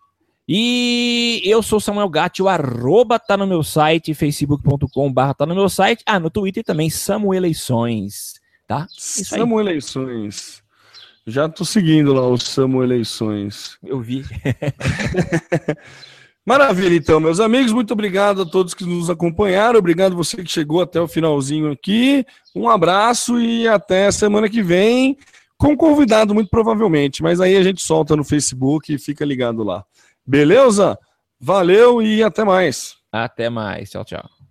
Speaker 2: E eu sou Samuel Gatti, o arroba tá no meu site, facebook.com barra tá no meu site. Ah, no Twitter também, Samuel Eleições, tá?
Speaker 1: Samuel Eleições. Já tô seguindo lá o Samuel Eleições.
Speaker 2: Eu vi.
Speaker 1: Maravilha, então, meus amigos, muito obrigado a todos que nos acompanharam, obrigado você que chegou até o finalzinho aqui, um abraço e até semana que vem, com convidado muito provavelmente, mas aí a gente solta no Facebook e fica ligado lá. Beleza? Valeu e até mais.
Speaker 2: Até mais. Tchau, tchau.